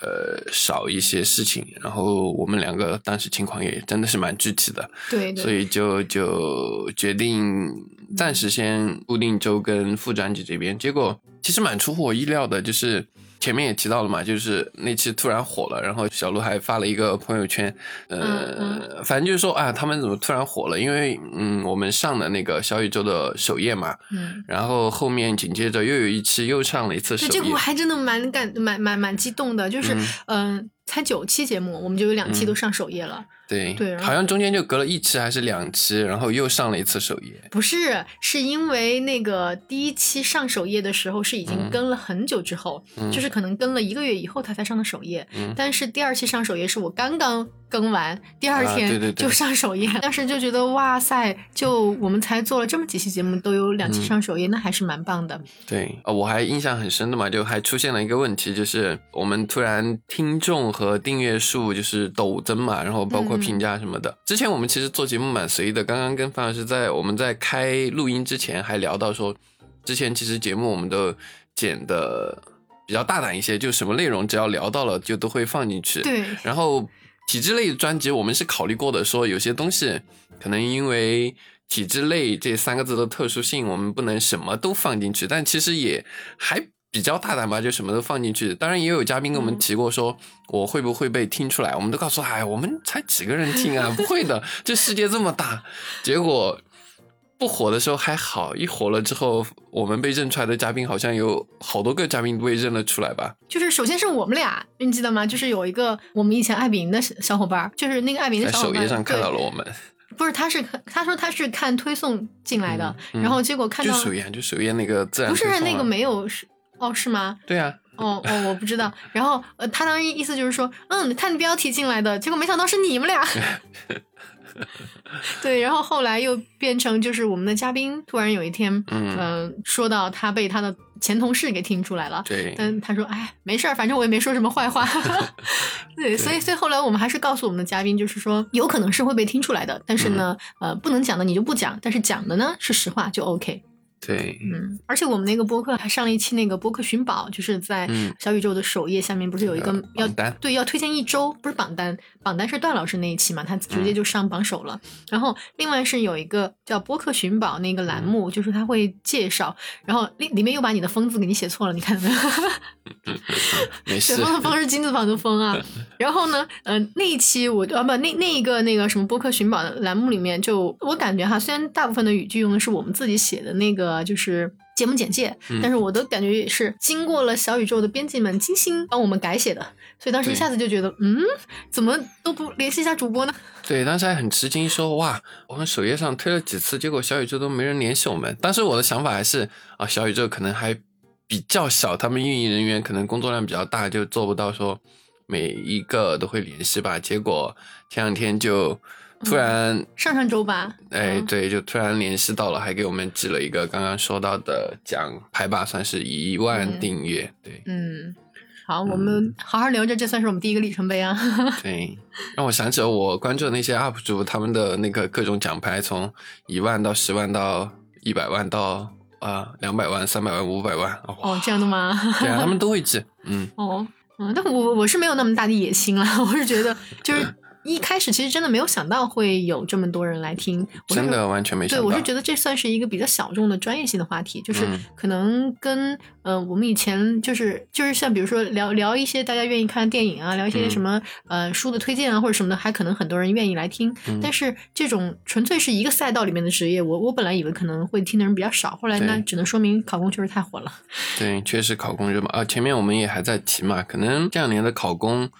B: 呃少一些事情，然后我们两个当时情况也真的是蛮具体的，
A: 对，
B: 所以就就决定暂时先固定周跟副专辑这边。结果其实蛮出乎我意料的，就是。前面也提到了嘛，就是那期突然火了，然后小鹿还发了一个朋友圈，呃，反正就是说啊，他们怎么突然火了？因为嗯，我们上的那个小宇宙的首页嘛，嗯，然后后面紧接着又有一期又上了一次首页，
A: 这个我还真的蛮感蛮蛮蛮激动的，就是嗯，才九期节目，我们就有两期都上首页了。
B: 对
A: 对，
B: 好像中间就隔了一期还是两期，然后又上了一次首页。
A: 不是，是因为那个第一期上首页的时候是已经跟了很久之后，就是可能跟了一个月以后他才上的首页。但是第二期上首页是我刚刚更完，第二天就上首页。当时就觉得哇塞，就我们才做了这么几期节目，都有两期上首页，那还是蛮棒的。
B: 对，我还印象很深的嘛，就还出现了一个问题，就是我们突然听众和订阅数就是陡增嘛，然后包括。评价什么的，之前我们其实做节目蛮随意的。刚刚跟范老师在我们在开录音之前还聊到说，之前其实节目我们都剪的比较大胆一些，就什么内容只要聊到了就都会放进去。
A: 对。
B: 然后体制类专辑我们是考虑过的，说有些东西可能因为体制类这三个字的特殊性，我们不能什么都放进去，但其实也还。比较大胆吧，就什么都放进去。当然也有嘉宾跟我们提过，说我会不会被听出来？我们都告诉哎，我们才几个人听啊，不会的。这世界这么大，结果不火的时候还好，一火了之后，我们被认出来的嘉宾好像有好多个嘉宾被认了出来吧？
A: 就是首先是我们俩，你记得吗？就是有一个我们以前爱饼的小伙伴，就是那个爱饼的小伙
B: 伴，在首页上看到了我们。
A: 不是，他是他说他是看推送进来的，然后结果看到
B: 就首页就首页那个自然
A: 不是那个没有是。哦，是吗？
B: 对啊。
A: 哦哦，我不知道。然后呃，他当时意思就是说，嗯，看标题进来的，结果没想到是你们俩。对，然后后来又变成就是我们的嘉宾突然有一天，嗯，说到他被他的前同事给听出来了。
B: 对。
A: 但他说，哎，没事儿，反正我也没说什么坏话。对，所以所以后来我们还是告诉我们的嘉宾，就是说有可能是会被听出来的，但是呢，呃，不能讲的你就不讲，但是讲的呢是实话就 OK。
B: 对，
A: 嗯，而且我们那个播客还上了一期那个播客寻宝，就是在小宇宙的首页下面不是有一个要对要推荐一周，不是榜单，榜单是段老师那一期嘛，他直接就上榜首了。然后另外是有一个叫播客寻宝那个栏目，就是他会介绍，然后里里面又把你的“疯”字给你写错了，你看到没有？
B: 没事，
A: 风的“风”是金字旁的“风”啊。然后呢，嗯，那一期我啊不那那一个那个什么播客寻宝的栏目里面，就我感觉哈，虽然大部分的语句用的是我们自己写的那个。就是节目简介，但是我的感觉也是经过了小宇宙的编辑们精心帮我们改写的，所以当时一下子就觉得，嗯，怎么都不联系一下主播呢？
B: 对，当时还很吃惊，说哇，我们首页上推了几次，结果小宇宙都没人联系我们。当时我的想法还是啊，小宇宙可能还比较小，他们运营人员可能工作量比较大，就做不到说每一个都会联系吧。结果前两天就。突然
A: 上上周吧，
B: 哎，对，就突然联系到了，还给我们寄了一个刚刚说到的奖牌吧，算是一万订阅，对，
A: 嗯，好，我们好好留着，这算是我们第一个里程碑啊。
B: 对，让我想起了我关注的那些 UP 主，他们的那个各种奖牌，从一万到十万到一百万到啊两百万、三百万、五百万，
A: 哦，这样的吗？
B: 对啊，他们都会寄，嗯，
A: 哦，嗯，但我我是没有那么大的野心了，我是觉得就是。一开始其实真的没有想到会有这么多人来听，
B: 真的完全没想
A: 到。对，我是
B: 觉
A: 得这算是一个比较小众的专业性的话题，就是
B: 嗯
A: 可能跟呃我们以前就是就是像比如说聊聊一些大家愿意看的电影啊，聊一些
B: 嗯
A: 什么、呃书的推荐啊或者什么的，还可能很多人愿意来听。
B: 嗯
A: 但是这种纯粹是一个赛道里面的职业，我我本来以为可能会听的人比较少，后来那只能说明考公确实太火了。
B: 对，确实考公热嘛啊，前面我们也还在提嘛，可能这两年的考公，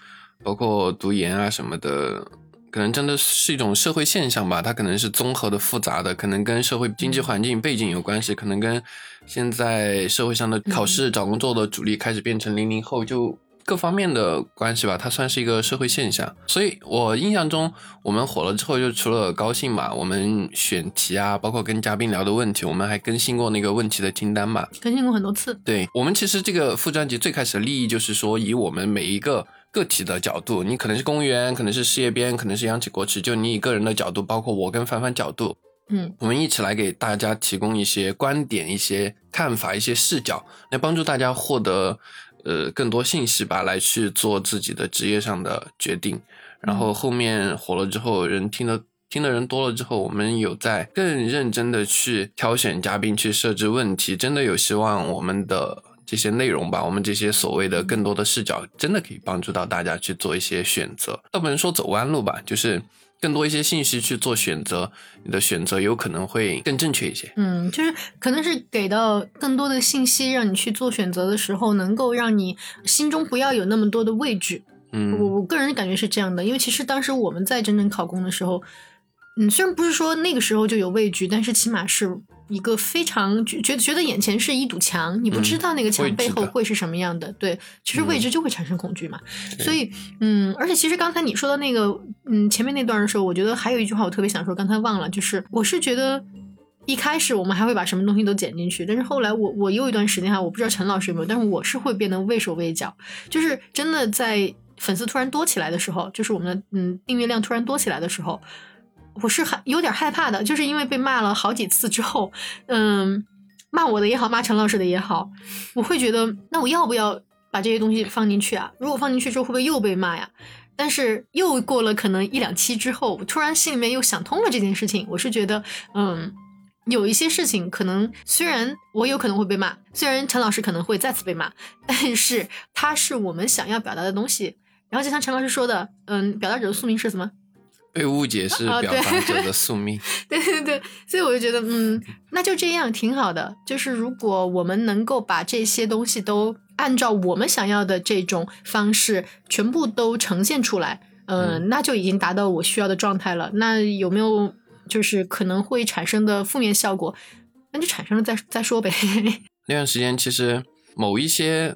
B: 包括读研啊什么的，可能真的是一种社会现象吧，它可能是综合的、复杂的，可能跟社会经济环境背景有关系，可能跟现在社会上的考试找工作的主力开始变成零零后就。各方面的关系吧，它算是一个社会现象，所以我印象中，我们火了之后，就除了高兴嘛，我们选题啊，包括跟嘉宾聊的问题，我们还更新过那个问题的清单嘛，
A: 更新过很多次，
B: 对我们其实这个副专辑最开始的利益就是说，以我们每一个个体的角度，你可能是公务员，可能是事业编，可能是央企国企，就你以个人的角度，包括我跟凡凡角度，
A: 嗯
B: 我们一起来给大家提供一些观点、一些看法、一些视角，来帮助大家获得呃更多信息吧，来去做自己的职业上的决定。然后后面火了之后，人听的听的人多了之后，我们有在更认真的去挑选嘉宾，去设置问题，真的有希望我们的这些内容吧，我们这些所谓的更多的视角，真的可以帮助到大家去做一些选择，倒不能说走弯路吧，就是更多一些信息去做选择，你的选择有可能会更正确一些。
A: 嗯，就是可能是给到更多的信息，让你去做选择的时候，能够让你心中不要有那么多的畏惧。嗯我
B: 嗯
A: 我个人感觉是这样的，因为其实当时我们在真正考公的时候，嗯，虽然不是说那个时候就有畏惧，但是起码是一个非常觉觉得觉得眼前是一堵墙，你不知
B: 嗯
A: 道那个墙背后会是什么样的。对，其实未
B: 嗯
A: 知就会产生恐惧嘛。
B: 对
A: 所以，嗯，而且其实刚才你说的那个，嗯，前面那段的时候，我觉得还有一句话我特别想说，刚才忘了，就是我是觉得。一开始我们还会把什么东西都剪进去，但是后来我我有一段时间哈，我不知道陈老师有没有，但是我是会变得畏手畏脚，就是真的在粉丝突然多起来的时候，就是我们的嗯订阅量突然多起来的时候，我是害有点害怕的，就是因为被骂了好几次之后，嗯，骂我的也好，骂陈老师的也好，我会觉得那我要不要把这些东西放进去啊？如果放进去之后会不会又被骂呀？但是又过了可能一两期之后，我突然心里面又想通了这件事情，我是觉得嗯。有一些事情可能虽然我有可能会被骂，虽然陈老师可能会再次被骂，但是它是我们想要表达的东西。然后就像陈老师说的，嗯，表达者的宿命是什么？
B: 被误解是表达者的宿命。
A: 对对对，所以我就觉得，嗯，那就这样挺好的。就是如果我们能够把这些东西都按照我们想要的这种方式全部都呈现出来，呃、
B: 嗯
A: 那就已经达到我需要的状态了。那有没有就是可能会产生的负面效果？那就产生了再再说呗。
B: 那段时间其实某一些，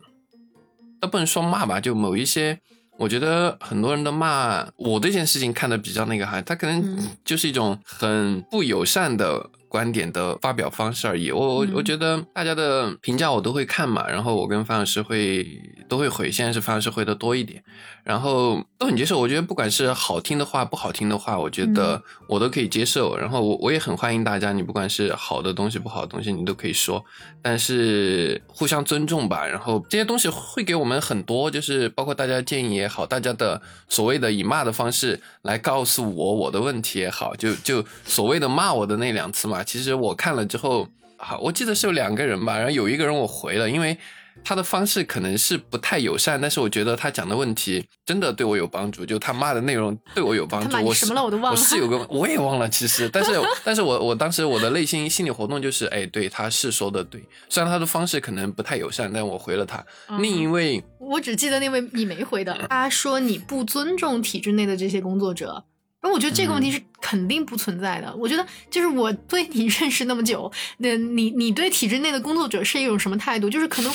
B: 都不能说骂吧，就某一些，我觉得很多人的骂我这件事情看的比较那个哈，他可能
A: 嗯。
B: 就是一种很不友善的观点的发表方式而已。我我
A: 嗯。
B: 我觉得大家的评价我都会看嘛，然后我跟范老师会都会回，现在是范老师回的多一点，然后都很接受。我觉得不管是好听的话，不好听的话，我觉得我都可以接受。然后我我也很欢迎大家，你不管是好的东西、不好的东西，你都可以说，但是互相尊重吧。然后这些东西会给我们很多，就是包括大家建议也好，大家的所谓的以骂的方式来告诉我我的问题也好，就就所谓的骂我的那两次嘛，其实我看了之后，好，我记得是有两个人吧，然后有一个人我回了，因为。他的方式可能是不太友善，但是我觉得他讲的问题真的对我有帮助，就他骂的内容对我有帮助。
A: 他骂什么了我都忘了
B: 我是有个 我也忘了，其实，但 是但是我我当时我的内心心理活动就是，哎，对，他是说的对，虽然他的方式可能不太友善，但我回了他。
A: 嗯
B: 另一位
A: 我只记得那位你没回的，他说你不尊重体制内的这些工作者。而我觉得这个问题是肯定不存在的。我觉得就是我对你 认识那么久，那你你对体制内的工作者是一种什么态度？就是可能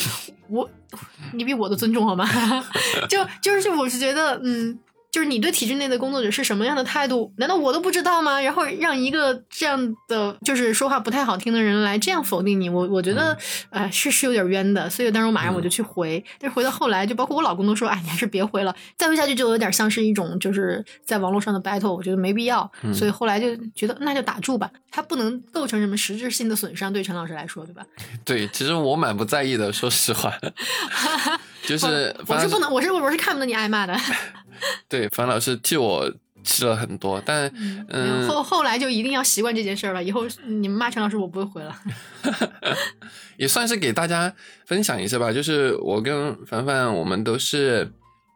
A: 我你比我的尊重好吗？就就是我是觉得嗯。就是你对体制内的工作者是什么样的态度？难道我都不知道吗？然后让一个这样的就是说话不太好听的人来这样否定你，我我觉得，呃，是是有点冤的。所以当时我马上我就去回，但是回到后来，就包括我老公都说，哎，你还是别回了，再回下去就有点像是一种就是在网络上的 battle，我觉得没必要。
B: 嗯
A: 所以后来就觉得那就打住吧，它不能构成什么实质性的损伤，对陈老师来说，对吧？
B: 对，其实我蛮不在意的，说实话，就是
A: 我是不能，我是我是看不得你挨骂的。
B: 对樊老师替我吃了很多，但
A: 嗯，
B: 嗯，
A: 后后来就一定要习惯这件事儿了。以后你们骂陈老师，我不会回了。
B: 也算是给大家分享一下吧。就是我跟凡凡，我们都是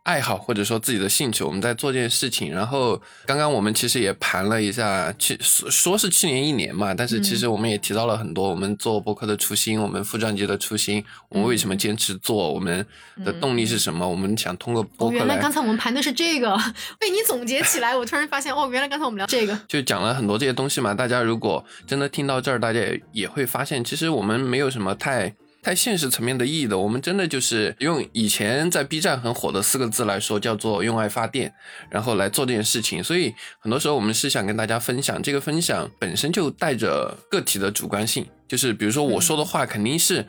B: 爱好或者说自己的兴趣，我们在做这件事情。然后刚刚我们其实也盘了一下，去说说是去年一年嘛，但是其实我们也提到了很多我们做播客的初心，我们副专辑的初心，我们为什么坚持做，我们的动力是什么，我们想通过播
A: 哦，
B: 客来
A: 原来刚才我们盘的是这个，被你总结起来，我突然发现，哦，原来刚才我们聊这个。
B: 就讲了很多这些东西嘛。大家如果真的听到这儿，大家也也会发现，其实我们没有什么太太现实层面的意义的。我们真的就是用以前在 B 站很火的四个字来说，叫做用爱发电，然后来做这件事情。所以很多时候我们是想跟大家分享，这个分享本身就带着个体的主观性，就是比如说我说的话肯定是。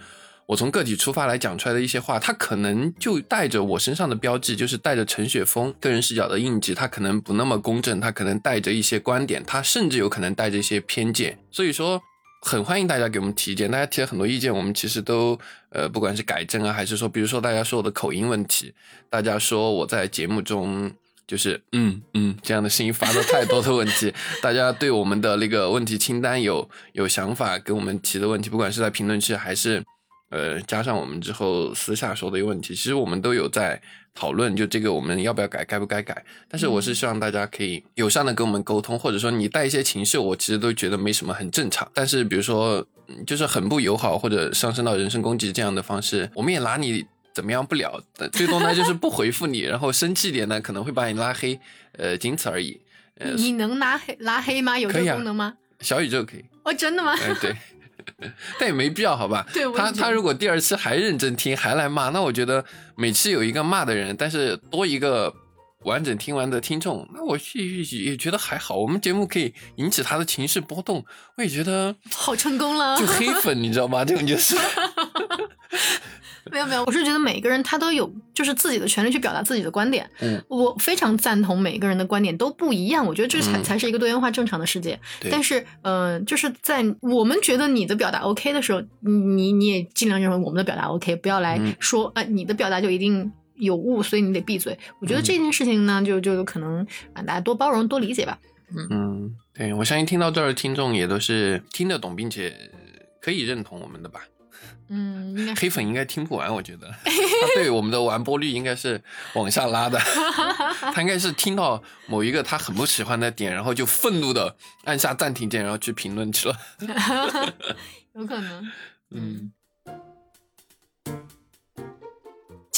B: 我从个体出发来讲出来的一些话，它可能就带着我身上的标记，就是带着陈雪峰个人视角的印记，它可能不那么公正，它可能带着一些观点，它甚至有可能带着一些偏见。所以说，很欢迎大家给我们提意见，大家提了很多意见，我们其实都呃，不管是改正啊，还是说，比如说大家说我的口音问题，大家说我在节目中。就是嗯嗯这样的声音发的太多的问题，大家对我们的那个问题清单有有想法给我们提的问题，不管是在评论区还是呃，加上我们之后私下说的一个问题，其实我们都有在讨论，就这个我们要不要改，该不该改。但是我是希望大家可以友善的跟我们沟通，或者说你带一些情绪，我其实都觉得没什么，很正常。但是比如说，嗯就是很不友好或者上升到人身攻击这样的方式，我们也拿你怎么样不了，最多呢就是不回复你，然后生气点呢可能会把你拉黑，呃，仅此而已。呃，
A: 你能拉黑拉黑吗？有这个功能吗？
B: 小宇宙可以，
A: 哦，真的吗？
B: 哎、对。但也没必要，好吧？他他如果第二期还认真听，还来骂，那我觉得每期有一个骂的人，但是多一个完整听完的听众，那我也也也觉得还好。我们节目可以引起他的情绪波动，我也觉得
A: 好成功了。
B: 就黑粉，你知道吗？这种就是
A: 没有没有，我是觉得每个人他都有就是自己的权利去表达自己的观点。
B: 嗯，
A: 我非常赞同每个人的观点都不一样，我觉得这才、
B: 嗯
A: 才是一个多元化正常的世界。
B: 对
A: 但是，呃，就是在我们觉得你的表达 OK 的时候，你你也尽量认为我们的表达 OK，不要来
B: 嗯
A: 说，呃，你的表达就一定有误，所以你得闭嘴。我觉得
B: 嗯
A: 这件事情呢，就就有可能啊，大家多包容、多理解吧。
B: 嗯，对我相信听到这儿的听众也都是听得懂，并且可以认同我们的吧。
A: 嗯，应该
B: 黑粉应该听不完，我觉得 他对我们的完播率应该是往下拉的。他应该是听到某一个他很不喜欢的点，然后就愤怒的按下暂停键，然后去评论去了。
A: 有可能。
B: 嗯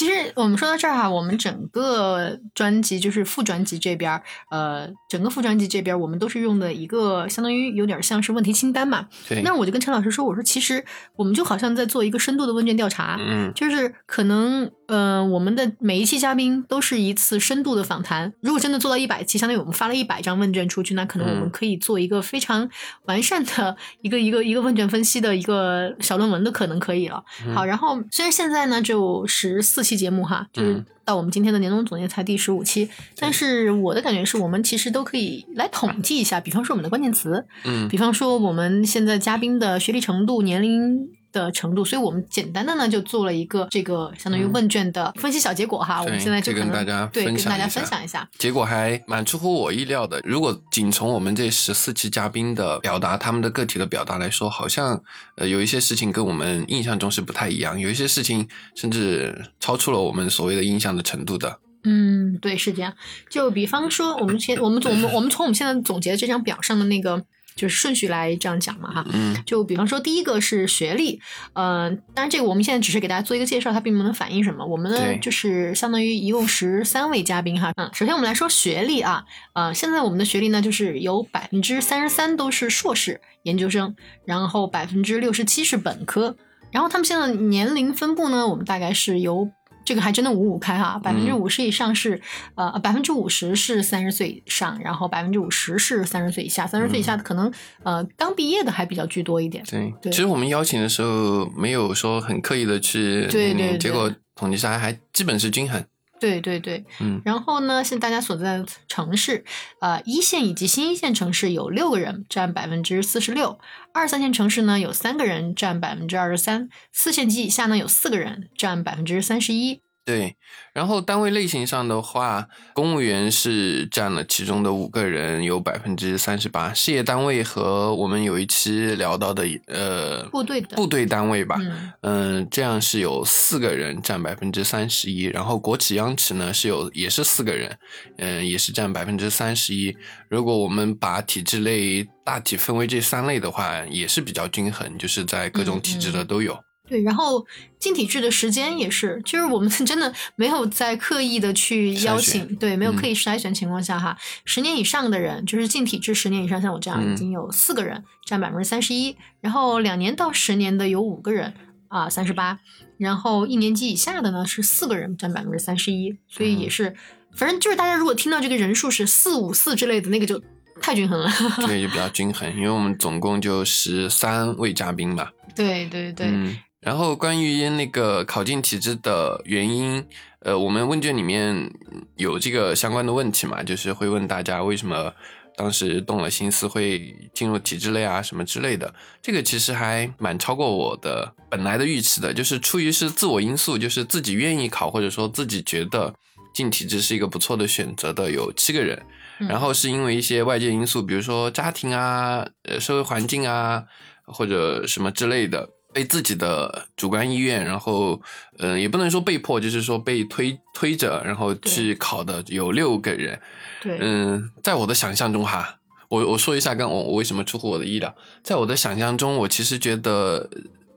A: 其实我们说到这儿哈、我们整个专辑就是副专辑这边，呃，整个副专辑这边我们都是用的一个相当于有点像是问题清单嘛。
B: 对，
A: 那我就跟陈老师说，我说其实我们就好像在做一个深度的问卷调查，
B: 嗯
A: 就是可能呃，我们的每一期嘉宾都是一次深度的访谈。如果真的做到一百期，相当于我们发了一百张问卷出去，那可能我们
B: 嗯
A: 可以做一个非常完善的一个一个一个问卷分析的一个小论文的可能可以了。
B: 嗯
A: 好，然后虽然现在呢只有十四期节目哈，就是
B: 嗯
A: 到我们今天的年终总结才第十五期，但是我的感觉是我们其实都可以来统计一下，比方说我们的关键词，
B: 嗯。
A: 比方说我们现在嘉宾的学历程度、年龄的程度，所以我们简单的呢就做了一个这个相当于问卷的分析小结果哈。我们现在就
B: 跟大家
A: 对跟大家
B: 分享一下
A: 分享一下。
B: 结果还蛮出乎我意料的。如果仅从我们这十四期嘉宾的表达，他们的个体的表达来说，好像呃有一些事情跟我们印象中是不太一样，有一些事情甚至超出了我们所谓的印象的程度的。
A: 嗯，对，是这样。就比方说，我们现我们我们我们从我们现在总结的这张表上的那个就是顺序来这样讲嘛哈。
B: 嗯
A: 就比方说，第一个是学历，呃，当然这个我们现在只是给大家做一个介绍，它并不能反映什么。我们呢就是相当于一共十三位嘉宾哈，嗯，首先我们来说学历啊，呃，现在我们的学历呢就是有百分之三十三都是硕士研究生，然后百分之六十七是本科，然后他们现在年龄分布呢，我们大概是由。这个还真的五五开哈，百分之五十以上是、呃百分之五十是三十岁以上，然后百分之五十是三十岁以下，三十岁以下的可能、呃刚毕业的还比较居多一点。
B: 对，
A: 对
B: 其实我们邀请的时候没有说很刻意的去
A: 对对对
B: 嗯结果统计下来还基本是均衡。
A: 对对对，
B: 嗯
A: 然后呢，现在大家所在的城市，呃，一线以及新一线城市有六个人，占百分之四十六；二三线城市呢有三个人，占百分之二十三；四线及以下呢有四个人，占百分之三十一。
B: 对，然后单位类型上的话，公务员是占了其中的五个人，有百分之三十八。事业单位和我们有一期聊到的呃
A: 部队的
B: 部队单位吧，
A: 嗯
B: 嗯，这样是有四个人占百分之三十一，然后国企央企呢是有也是四个人，嗯，也是占百分之三十一。如果我们把体制类大体分为这三类的话，也是比较均衡，就是在各种体制的都有。
A: 对，然后进体制的时间也是，就是我们真的没有在刻意的去邀请，对，没有
B: 嗯。
A: 刻意筛选情况下哈，十年以上的人，就是进体制十年以上，像我这样
B: 嗯。
A: 已经有四个人，占百分之三十一，然后两年到十年的有五个人啊，三十八，然后一年级以下的呢是四个人，占百分之三十一，所以也
B: 嗯。
A: 是，反正就是大家如果听到这个人数是四五四之类的，那个就太均衡了，
B: 这个就比较均衡，因为我们总共就十三位嘉宾嘛。
A: 对对对，
B: 嗯，然后关于那个考进体制的原因，呃，我们问卷里面有这个相关的问题嘛，就是会问大家为什么当时动了心思会进入体制类啊什么之类的。这个其实还蛮超过我的本来的预期的，就是出于是自我因素，就是自己愿意考，或者说自己觉得进体制是一个不错的选择的，有七个人。
A: 嗯
B: 然后是因为一些外界因素，比如说家庭啊、呃社会环境啊，或者什么之类的，被自己的主观意愿，然后呃也不能说被迫，就是说被推推着，然后去考的有六个人。
A: 对，
B: 嗯，在我的想象中哈，我我说一下，跟我我为什么出乎我的意料，在我的想象中，我其实觉得。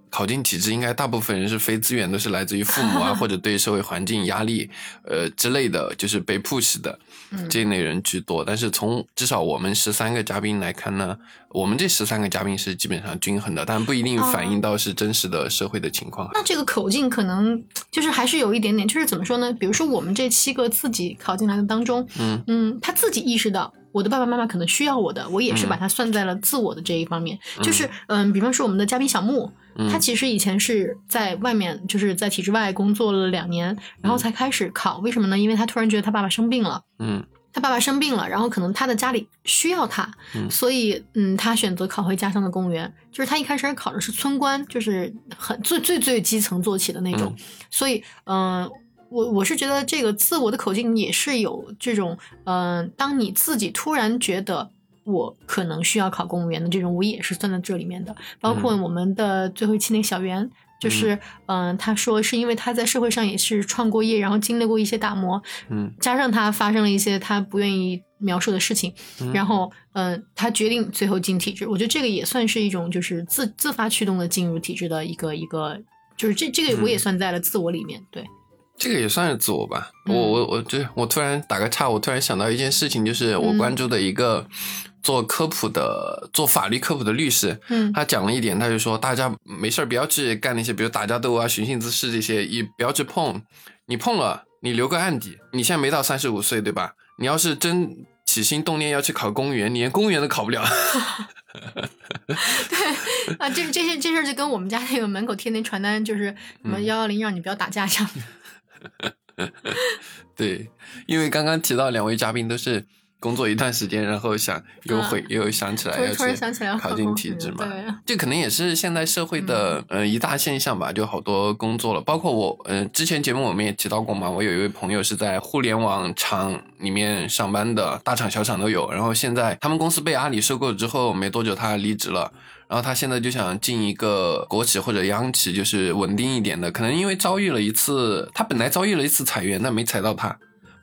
B: 考进体制，应该大部分人是非资源，都是来自于父母啊，或者对社会环境压力，呃之类的，就是被 push 的。
A: 嗯
B: 这一类人居多，但是从至少我们十三个嘉宾来看呢，我们这十三个嘉宾是基本上均衡的，但不一定反映到是真实的社会的情况。
A: 那这个口径可能就是还是有一点点，就是怎么说呢？比如说我们这七个自己考进来的当中，
B: 嗯
A: 嗯，他自己意识到我的爸爸妈妈可能需要我的，我也是
B: 嗯
A: 把它算在了自我的这一方面。就是嗯，比方说我们的嘉宾小木，
B: 嗯
A: 他其实以前是在外面，就是在体制外工作了两年，然后才开始考。为什么呢？因为他突然觉得他爸爸生病了。
B: 嗯
A: 他爸爸生病了，然后可能他的家里需要他，
B: 嗯
A: 所以嗯，他选择考回家乡的公务员。就是他一开始考的是村官，就是很最最最基层做起的那种。
B: 嗯
A: 所以嗯、我我是觉得这个自我的口径也是有这种嗯、当你自己突然觉得。我可能需要考公务员的这种，我也是算在这里面的。包括
B: 嗯
A: 我们的最后一期那个小袁，就是嗯、他说是因为他在社会上也是创过业，然后经历过一些打磨，
B: 嗯
A: 加上他发生了一些他不愿意描述的事情，
B: 嗯
A: 然后嗯、呃他决定最后进体制。我觉得这个也算是一种就是自自发驱动的进入体制的一个一个，就是这这个我也
B: 嗯
A: 算在了自我里面。对，
B: 这个也算是自我吧。
A: 嗯
B: 我我我这我突然打个岔，我突然想到一件事情，就是我
A: 嗯
B: 关注的一个做科普的、做法律科普的律师，
A: 嗯
B: 他讲了一点，他就说大家没事儿不要去干那些，比如打架斗啊、寻衅滋事这些，也不要去碰。你碰了，你留个案底。你现在没到三十五岁，对吧？你要是真起心动念要去考公务员，你连公务员都考不了。
A: 对啊，这这些这事儿就跟我们家那个门口贴那传单，就是什么
B: 嗯
A: 幺幺零让你不要打架一样。
B: 对，因为刚刚提到两位嘉宾都是工作一段时间，然后想又会、又想起来要去
A: 想起来
B: 考进体制嘛。这可能也是现在社会的、呃一大现象吧，就好多工作了，包括我，呃，之前节目我们也提到过嘛，我有一位朋友是在互联网厂里面上班的，大厂小厂都有，然后现在他们公司被阿里收购之后没多久他离职了。然后他现在就想进一个国企或者央企，就是稳定一点的。可能因为遭遇了一次，他本来遭遇了一次裁员，但没裁到他，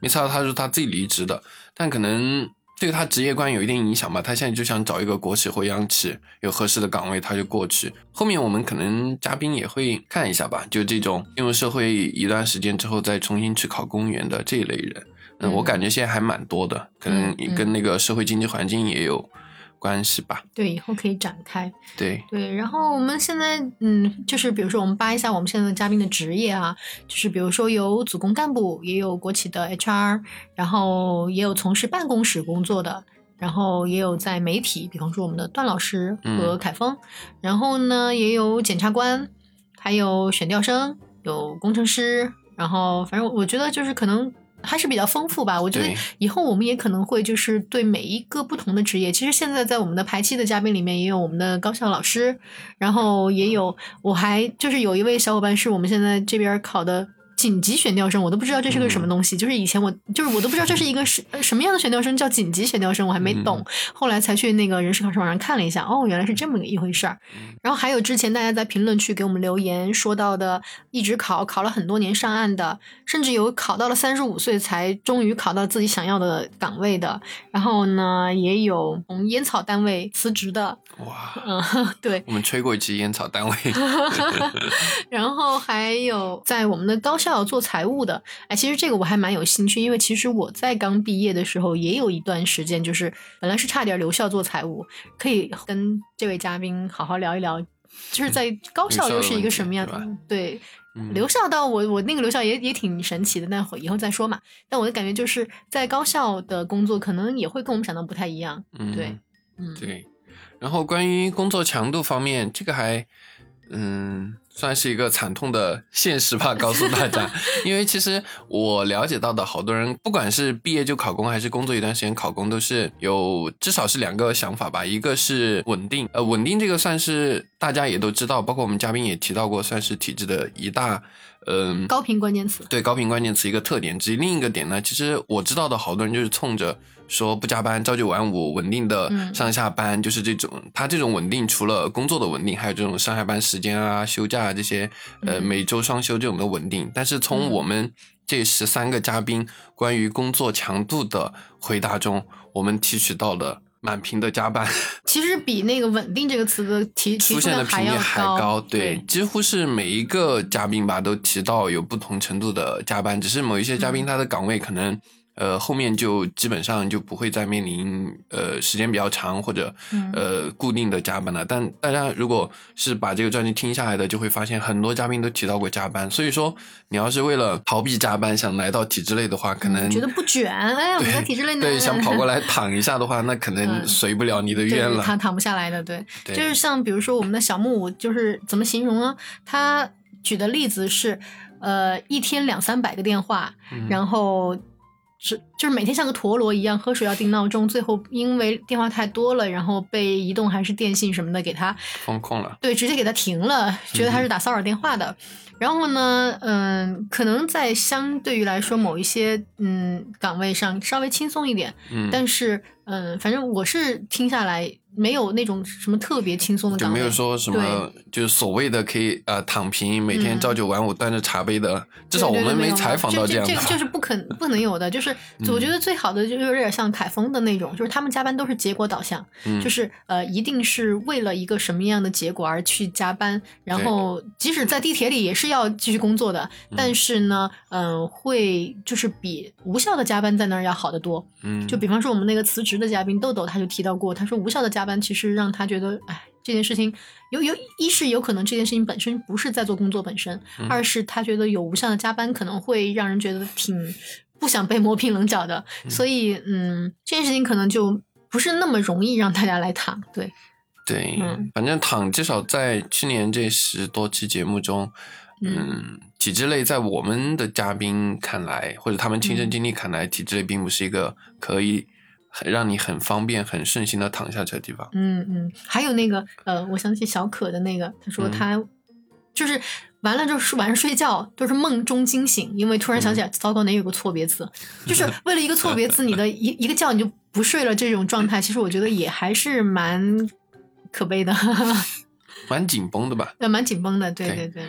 B: 没裁到他是他自己离职的。但可能对他职业观有一定影响吧。他现在就想找一个国企或央企有合适的岗位，他就过去。后面我们可能嘉宾也会看一下吧，就这种进入社会一段时间之后再重新去考公务员的这一类人。嗯，
A: 嗯
B: 我感觉现在还蛮多的，可能跟那个社会经济环境也有关系吧。
A: 对，以后可以展开。
B: 对，
A: 对，然后我们现在，嗯，就是比如说我们扒一下我们现在的嘉宾的职业啊，就是比如说有组工干部，也有国企的 HR，然后也有从事办公室工作的，然后也有在媒体，比方说我们的段老师和
B: 嗯
A: 凯峰，然后呢也有检察官，还有选调生，有工程师，然后反正我觉得就是可能。还是比较丰富吧，我觉得以后我们也可能会就是对每一个不同的职业，其实现在在我们的排期的嘉宾里面也有我们的高校老师，然后也有我还就是有一位小伙伴是我们现在这边考的紧急悬吊声，我都不知道这是个什么东西。就是以前我就是我都不知道这是一个什什么样的悬吊声叫紧急悬吊声，我还没懂。后来才去那个人事考试网上看了一下，哦，原来是这么一回事儿。然后还有之前大家在评论区给我们留言说到的，一直考考了很多年上岸的，甚至有考到了三十五岁才终于考到自己想要的岗位的。然后呢，也有从烟草单位辞职的。
B: 哇，
A: 嗯，对。
B: 我们吹过一期烟草单位。
A: 然后还有在我们的高校做财务的，哎，其实这个我还蛮有兴趣，因为其实我在刚毕业的时候也有一段时间，就是本来是差点留校做财务，可以跟这位嘉宾好好聊一聊，就是在高校又是一个什么样的？对，留校到我我那个留校也也挺神奇的，那以后再说嘛。但我的感觉就是在高校的工作可能也会跟我们想的不太一样，对，嗯，
B: 对。然后关于工作强度方面，这个还。嗯，算是一个惨痛的现实吧，告诉大家。因为其实我了解到的好多人，不管是毕业就考公，还是工作一段时间考公，都是有至少是两个想法吧。一个是稳定，呃，稳定这个算是大家也都知道，包括我们嘉宾也提到过，算是体制的一大，嗯，
A: 高频关键词。
B: 对，高频关键词一个特点之一。另一个点呢，其实我知道的好多人就是冲着。说不加班，朝九晚五，稳定的上下班，就是这种。他这种稳定，除了工作的稳定，还有这种上下班时间啊、休假啊这些，呃，每周双休这种的稳定。但是从我们这十三个嘉宾关于工作强度的回答中，我们提取到了满屏的加班。
A: 其实比那个稳定这个词的提
B: 出现的频率还高。对，几乎是每一个嘉宾吧都提到有不同程度的加班，只是某一些嘉宾他的岗位可能。呃，后面就基本上就不会再面临呃时间比较长或者呃固定的加班了。但大家如果是把这个专辑听下来的，就会发现很多嘉宾都提到过加班。所以说，你要是为了逃避加班想来到体制内的话，可能
A: 觉得不卷，哎，我在体制内
B: 对想跑过来 躺一下的话，那可能随不了你的愿了，
A: 躺躺不下来的。对，就是像比如说我们的小木，就是怎么形容呢？他举的例子是，呃，一天两三百个电话，然后。是，就是每天像个陀螺一样，喝水要定闹钟，最后因为电话太多了，然后被移动还是电信什么的给他
B: 封控了，
A: 对，直接给他停了，觉得他是打骚扰电话的。然后呢，嗯，可能在相对于来说某一些嗯岗位上稍微轻松一点，嗯，但是嗯，反正我是听下来。没有那种什么特别轻松的
B: 就没有说什么就是所谓的可以呃躺平，每天朝九晚五端着茶杯的，至少我们没采访到这样
A: 的。这这就是不可不能有的，就是我觉得最好的就是有点像凯峰的那种，就是他们加班都是结果导向，就是呃一定是为了一个什么样的结果而去加班，然后即使在地铁里也是要继续工作的，但是呢，嗯，会就是比无效的加班在那儿要好得多。嗯，就比方说我们那个辞职的嘉宾豆豆，他就提到过，他说无效的加。加班其实让他觉得，哎，这件事情有有一是有可能这件事情本身不是在做工作本身，二是他觉得有无效的加班可能会让人觉得挺不想被磨平棱角的，所以嗯，这件事情可能就不是那么容易让大家来躺。对，
B: 对，嗯，反正躺至少在去年这十多期节目中，嗯，体制类在我们的嘉宾看来，或者他们亲身经历看来，体制类并不是一个可以。很让你很方便、很顺心的躺下去的地方。
A: 嗯嗯，还有那个呃，我想起小可的那个，他说他就是完了就是晚上睡觉都是梦中惊醒，因为突然想起来，糟糕，哪有个错别字？就是为了一个错别字，你的一一个觉你就不睡了。这种状态，其实我觉得也还是蛮可悲的，
B: 蛮紧绷的吧？
A: 对，蛮紧绷的，对对对。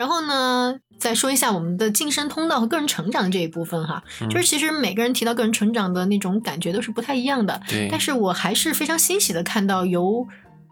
A: 然后呢，再说一下我们的晋升通道和个人成长这一部分哈，就是其实每个人提到个人成长的那种感觉都是不太一样的。
B: 对，
A: 但是我还是非常欣喜的看到有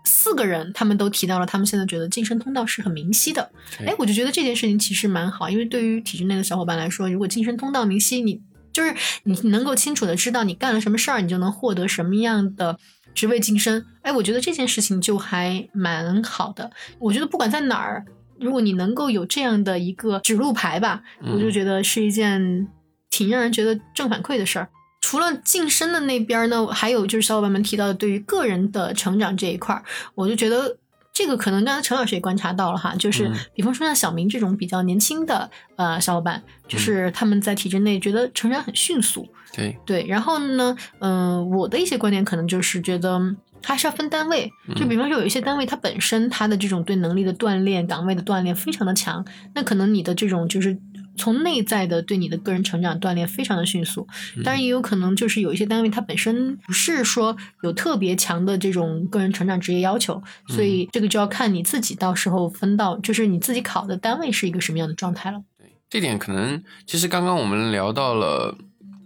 A: 四个人，他们都提到了他们现在觉得晋升通道是很明晰的。哎，我就觉得这件事情其实蛮好，因为对于体制内的小伙伴来说，如果晋升通道明晰，你就是你能够清楚的知道你干了什么事儿，你就能获得什么样的职位晋升。哎，我觉得这件事情就还蛮好的。我觉得不管在哪儿。如果你能够有这样的一个指路牌吧，我就觉得是一件挺让人觉得正反馈的事儿。除了晋升的那边呢，还有就是小伙伴们提到的对于个人的成长这一块儿，我就觉得这个可能刚才陈老师也观察到了哈，就是比方说像小明这种比较年轻的呃小伙伴，就是他们在体制内觉得成长很迅速。
B: 对
A: 对，然后呢，嗯，我的一些观点可能就是觉得。还是要分单位，就比方说有一些单位，它本身它的这种对能力的锻炼、岗位的锻炼非常的强，那可能你的这种就是从内在的对你的个人成长锻炼非常的迅速。
B: 嗯
A: 当然也有可能就是有一些单位它本身不是说有特别强的这种个人成长职业要求，所以
B: 嗯
A: 这个就要看你自己到时候分到就是你自己考的单位是一个什么样的状态了。
B: 这点可能其实刚刚我们聊到了，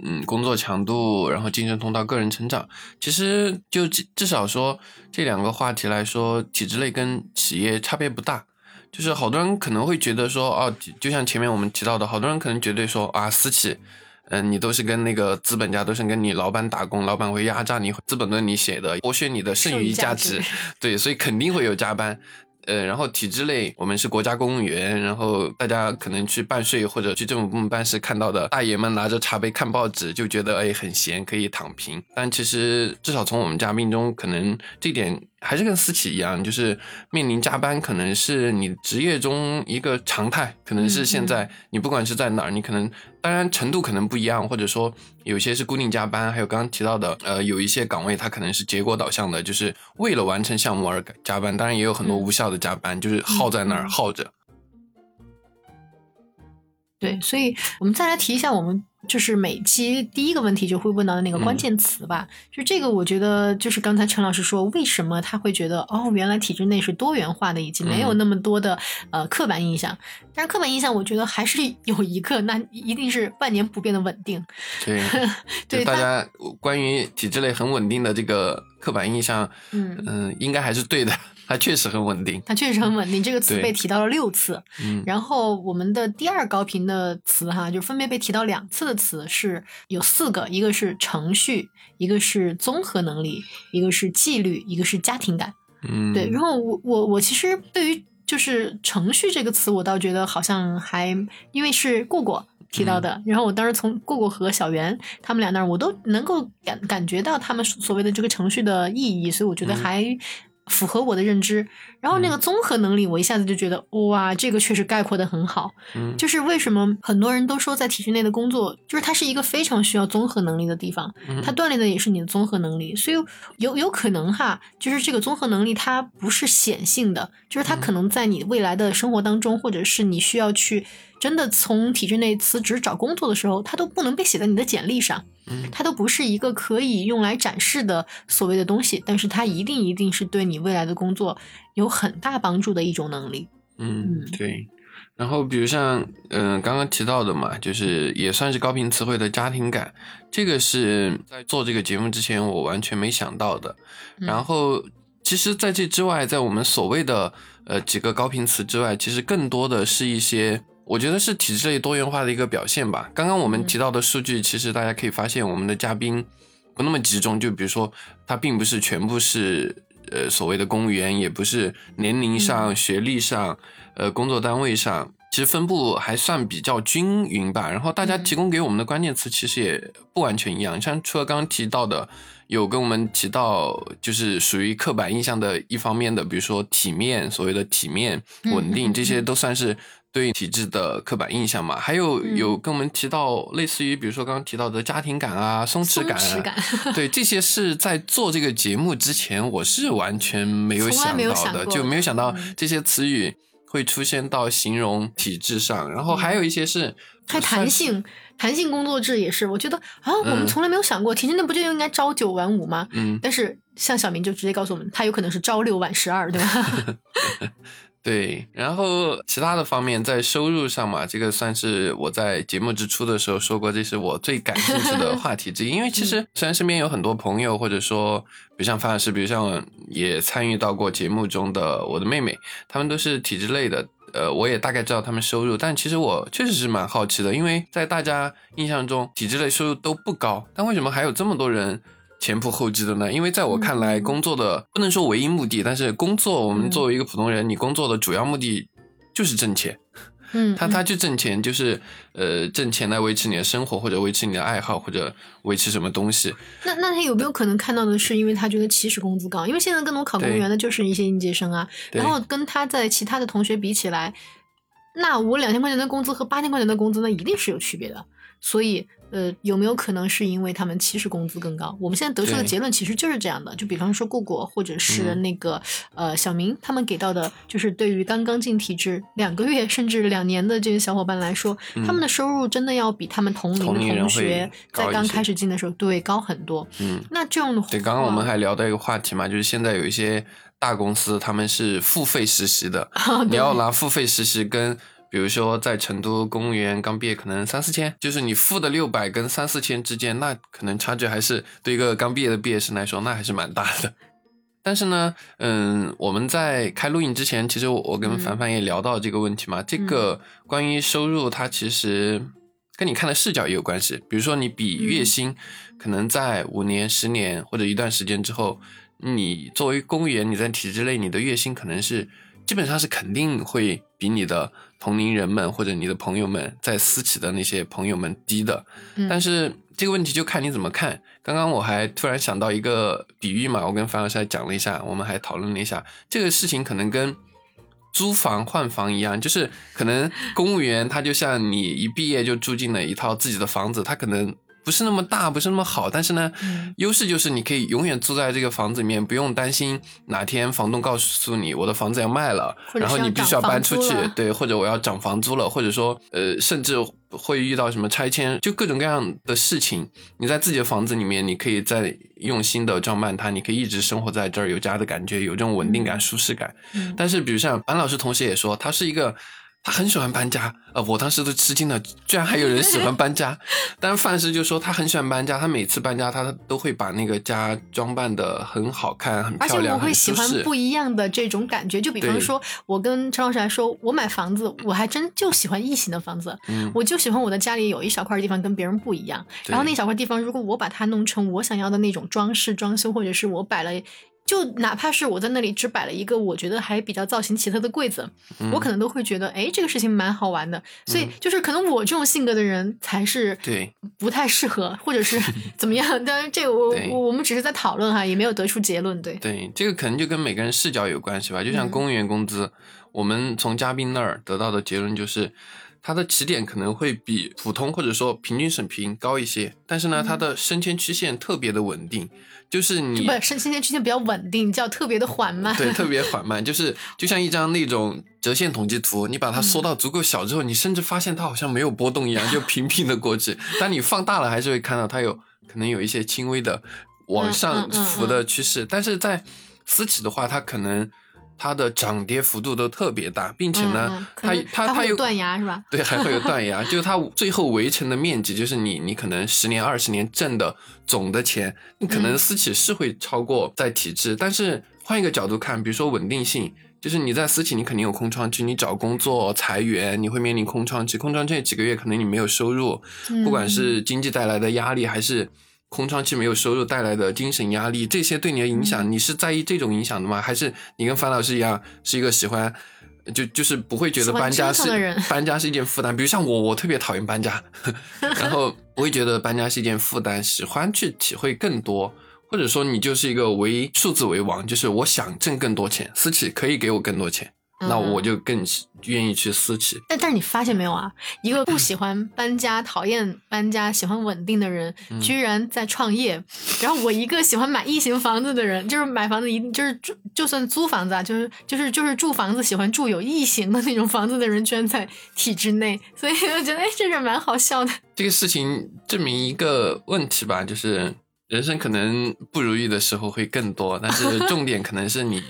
B: 嗯，工作强度，然后晋升通道、个人成长，其实就至至少说这两个话题来说，体制内跟企业差别不大。就是好多人可能会觉得说，哦，就像前面我们提到的，好多人可能觉得说啊，私企，嗯、你都是跟那个资本家，都是跟你老板打工，老板会压榨你，资本论你写的，剥削你的剩余价值，对，所以肯定会有加班。呃，然后体制内，我们是国家公务员，然后大家可能去办税或者去政府部门办事看到的大爷们拿着茶杯看报纸，就觉得哎很闲，可以躺平。但其实至少从我们嘉宾中，可能这点还是跟私企一样，就是面临加班，可能是你职业中一个常态，可能是现在你不管是在哪儿，你可能当然程度可能不一样，或者说有些是固定加班，还有刚刚提到的，呃，有一些岗位它可能是结果导向的，就是为了完成项目而加班，当然也有很多无效的加班，就是耗在那儿
A: 嗯
B: 耗着。
A: 对，所以我们再来提一下我们就是每期第一个问题就会问到的那个关键词吧。就这个，我觉得就是刚才陈老师说，为什么他会觉得哦，原来体制内是多元化的，以及没有那么多的、呃刻板印象。但是刻板印象，我觉得还是 有一个，那一定是万年不变的稳定。
B: 对，
A: 对
B: 大家关于体制内很稳定的这个刻板印象，
A: 嗯
B: 嗯、应该还是对的，它确实很稳定。
A: 它确实很稳定，这个词被提到了六次。
B: 嗯
A: 然后我们的第二高频的词哈，就分别被提到两次的词是有四个，一个是程序，一个是综合能力，一个是纪律，一个是家庭感。
B: 嗯，
A: 对，然后我我我其实对于就是程序这个词，我倒觉得好像还因为是过过。提到的，然后我当时从过过和小袁他们俩那儿，我都能够感感觉到他们所谓的这个程序的意义，所以我觉得
B: 嗯
A: 还符合我的认知。然后那个综合能力，我一下子就觉得哇，这个确实概括的很好。
B: 嗯。
A: 就是为什么很多人都说在体制内的工作，就是它是一个非常需要综合能力的地方，
B: 嗯。
A: 它锻炼的也是你的综合能力，所以有有可能哈，就是这个综合能力它不是显性的，就是它可能在你未来的生活当中，或者是你需要去真的从体制内辞职找工作的时候，它都不能被写在你的简历上，
B: 嗯
A: 它都不是一个可以用来展示的所谓的东西，但是它一定一定是对你未来的工作有很大帮助的一种能力。
B: 嗯
A: 嗯，
B: 对。然后比如像嗯、刚刚提到的嘛，就是也算是高频词汇的家庭感，这个是在做这个节目之前我完全没想到的。
A: 嗯
B: 然后其实在这之外，在我们所谓的呃几个高频词之外，其实更多的是一些。我觉得是体制内多元化的一个表现吧。刚刚我们
A: 嗯
B: 提到的数据，其实大家可以发现，我们的嘉宾不那么集中。就比如说，他并不是全部是呃所谓的公务员，也不是年龄上、学历上、呃工作单位上，其实分布还算比较均匀吧。然后大家
A: 嗯
B: 提供给我们的关键词其实也不完全一样，像除了刚刚提到的。有跟我们提到，就是属于刻板印象的一方面的，比如说体面，所谓的体面、
A: 嗯
B: 稳定，
A: 嗯
B: 这些都算是对体制的刻板印象嘛。还有
A: 嗯
B: 有跟我们提到，类似于比如说刚刚提到的家庭感啊、松弛感啊，
A: 松弛感
B: 对，这些是在做这个节目之前，我是完全没有想到的，就没有想到
A: 嗯
B: 这些词语会出现到形容体制上。然后还有一些是
A: 还弹性，弹性工作制也是，我觉得啊，我们
B: 嗯
A: 从来没有想过，体制内不就应该朝九晚五吗？
B: 嗯，
A: 但是像小明就直接告诉我们，他有可能是朝六晚十二，对吧？
B: 对，然后其他的方面，在收入上嘛，这个算是我在节目之初的时候说过，这是我最感兴趣的话题之一。因为其实虽然身边有很多朋友，或者说，比如像范老师，比如像也参与到过节目中的我的妹妹，他们都是体制类的。呃，我也大概知道他们收入，但其实我确实是蛮好奇的，因为在大家印象中，体制类收入都不高，但为什么还有这么多人前仆后继的呢？因为在我看来，
A: 嗯
B: 工作的不能说唯一目的，但是工作我们
A: 嗯
B: 作为一个普通人，你工作的主要目的就是挣钱。
A: 嗯，
B: 他他去挣钱，就是呃挣钱来维持你的生活，或者维持你的爱好，或者维持什么东西。
A: 那那他有没有可能看到的是，因为他觉得起始工资高？因为现在更多考公务员的就是一些应届生啊，然后跟他在其他的同学比起来，那我两千块钱的工资和八千块钱的工资，那一定是有区别的。所以，呃，有没有可能是因为他们其实工资更高？我们现在得出的结论其实就是这样的。就比方说，顾果或者是
B: 嗯
A: 那个、呃小明，他们给到的，就是对于刚刚进体制两个月甚至两年的这些小伙伴来说，他们的收入真的要比他们同龄
B: 嗯同
A: 学在刚开始进的时候对高很多。
B: 嗯，
A: 那这样的话，
B: 对，刚刚我们还聊到一个话题嘛，就是现在有一些大公司他们是付费实习的，
A: 啊
B: 你要拿付费实习跟。比如说，在成都公务员刚毕业，可能三四千，就是你付的六百跟三四千之间，那可能差距还是对一个刚毕业的毕业生来说，那还是蛮大的。但是呢，嗯，我们在开录影之前，其实我我跟
A: 嗯
B: 凡凡也聊到这个问题嘛。这个关于收入，它其实跟你看的视角也有关系。比如说，你比月薪，可能在五年、十年或者一段时间之后，你作为公务员，你在体制内，你的月薪可能是基本上是肯定会比你的同龄人们或者你的朋友们在私企的那些朋友们低的。
A: 嗯
B: 但是这个问题就看你怎么看。刚刚我还突然想到一个比喻嘛，我跟樊老师还讲了一下，我们还讨论了一下这个事情，可能跟租房换房一样，就是可能公务员他就像你一毕业就住进了一套自己的房子，他可能。不是那么大，不是那么好，但是呢，
A: 嗯
B: 优势就是你可以永远住在这个房子里面，不用担心哪天房东告诉你我的房子要卖了，然后你必须要搬出去，对，或者我要涨房租了，或者说呃，甚至会遇到什么拆迁，就各种各样的事情。你在自己的房子里面，你可以再用心的装扮它，你可以一直生活在这儿，有家的感觉，有这种稳定感、舒适感。
A: 嗯
B: 但是，比如像安老师同学也说，他是一个。他很喜欢搬家，呃，我当时都吃惊了，居然还有人喜欢搬家。但是范师就说他很喜欢搬家，他每次搬家他都会把那个家装扮的很好看、很漂亮而且、
A: 我会喜。欢不一样的这种感觉，就比方说，我跟陈老师来说，我买房子，我还真就喜欢异形的房子，
B: 嗯，
A: 我就喜欢我的家里有一小块地方跟别人不一样，然后那小块地方，如果我把它弄成我想要的那种装饰装修，或者是我摆了。就哪怕是我在那里只摆了一个我觉得还比较造型奇特的柜子，
B: 嗯
A: 我可能都会觉得，哎，这个事情蛮好玩的。所以就是可能我这种性格的人才是
B: 对
A: 不太适合，或者是 怎么样。当然，这个我我我们只是在讨论哈，也没有得出结论。对，
B: 对，这个可能就跟每个人视角有关系吧。就像
A: 嗯
B: 公务员工资，我们从嘉宾那儿得到的结论就是，它的起点可能会比普通或者说平均水平高一些，但是呢，它的升迁曲线特别的稳定，就是你
A: 不，升升迁曲线比较稳定，叫特别的缓慢。
B: 对，特别 缓慢，就是就像一张那种折线统计图，你把它缩到足够小之后，你甚至发现它好像没有波动一样，就平平的过去。但你放大了，还是会看到它有可能有一些轻微的往上浮的趋势。但是在私企的话，它可能它的涨跌幅度都特别大，并且呢，
A: 嗯嗯
B: 它它它有
A: 断崖是吧？
B: 对，还会有断崖，就是它最后围成的面积，就是你你可能十年二十年挣的总的钱，你可能
A: 嗯
B: 私企是会超过在体制，但是换一个角度看，比如说稳定性，就是你在私企你肯定有空窗期，你找工作裁员，你会面临空窗期，空窗期几个月可能你没有收入，不管
A: 嗯
B: 是经济带来的压力还是。空窗期没有收入带来的精神压力，这些对你的影响，
A: 嗯
B: 你是在意这种影响的吗？还是你跟樊老师一样，是一个喜欢，就就是不会觉得搬家是 搬家是一件负担？比如像我，我特别讨厌搬家，然后不会觉得搬家是一件负担，喜欢去体会更多，或者说你就是一个唯数字为王，就是我想挣更多钱，私企可以给我更多钱，那
A: 嗯
B: 我就更愿意去私企。
A: 但但是你发现没有啊？一个不喜欢搬家、讨厌搬家、喜欢稳定的人，
B: 嗯
A: 居然在创业。然后我一个喜欢买异形房子的人，就是买房子一定就是住，就算租房子啊，就是就是就是住房子喜欢住有异形的那种房子的人，居然在体制内。所以我觉得，哎，这是蛮好笑的。
B: 这个事情证明一个问题吧，就是人生可能不如意的时候会更多，但是重点可能是你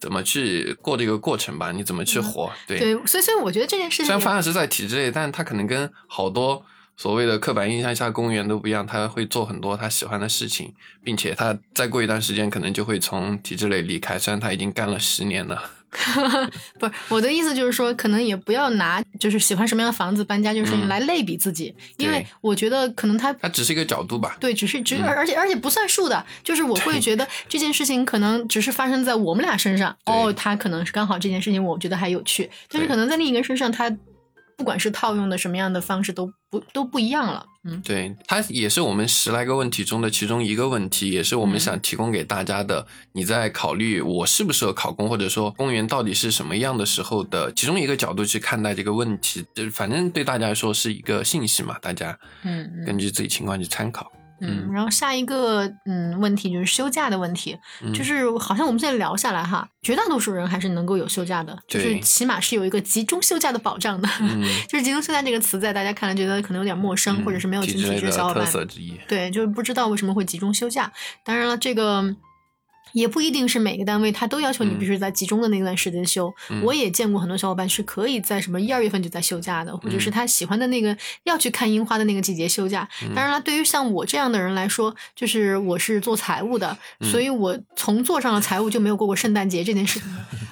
B: 怎么去过这个过程吧，你怎么去活。对，
A: 嗯对，所以所以我觉得这件事情
B: 虽然方案是在体制内，但是他可能跟好多所谓的刻板印象下公务员都不一样，他会做很多他喜欢的事情，并且他再过一段时间可能就会从体制内离开，虽然他已经干了十年了。
A: 不是我的意思，就是说，可能也不要拿就是喜欢什么样的房子搬家，就是
B: 嗯。
A: 来类比自己，因为我觉得可能他
B: 它只是一个角度吧。
A: 对，只是只
B: 嗯。
A: 而而且而且不算数的，就是我会 觉得这件事情可能只是发生在我们俩身上，哦，他可能是刚好这件事情我觉得还有趣，但是可能在另一个人身上他不管是套用的什么样的方式都不都不一样了。嗯，
B: 对，它也是我们十来个问题中的其中一个问题，也是我们想提供给大家的。你在考虑我适不适合考公，或者说公务员到底是什么样的时候的其中一个角度去看待这个问题，就反正对大家来说是一个信息嘛，大家
A: 嗯
B: 根据自己情况去参考。
A: 嗯，然后下一个嗯问题就是休假的问题，就是好像我们现在聊下来哈，绝大多数人还是能够有休假的，就是起码是有一个集中休假的保障的。就是集中休假这个词在大家看来觉得可能有点陌生，或者是没有群体制的小伙伴，对，就是不知道为什么会集中休假。当然了，这个。也不一定是每个单位他都要求你必须在集中的那段时间休。我也见过很多小伙伴是可以在什么一二月份就在休假的，或者是他喜欢的那个要去看樱花的那个季节休假。当然了，对于像我这样的人来说，就是我是做财务的，所以我从做上了财务就没有过过圣诞节这件事。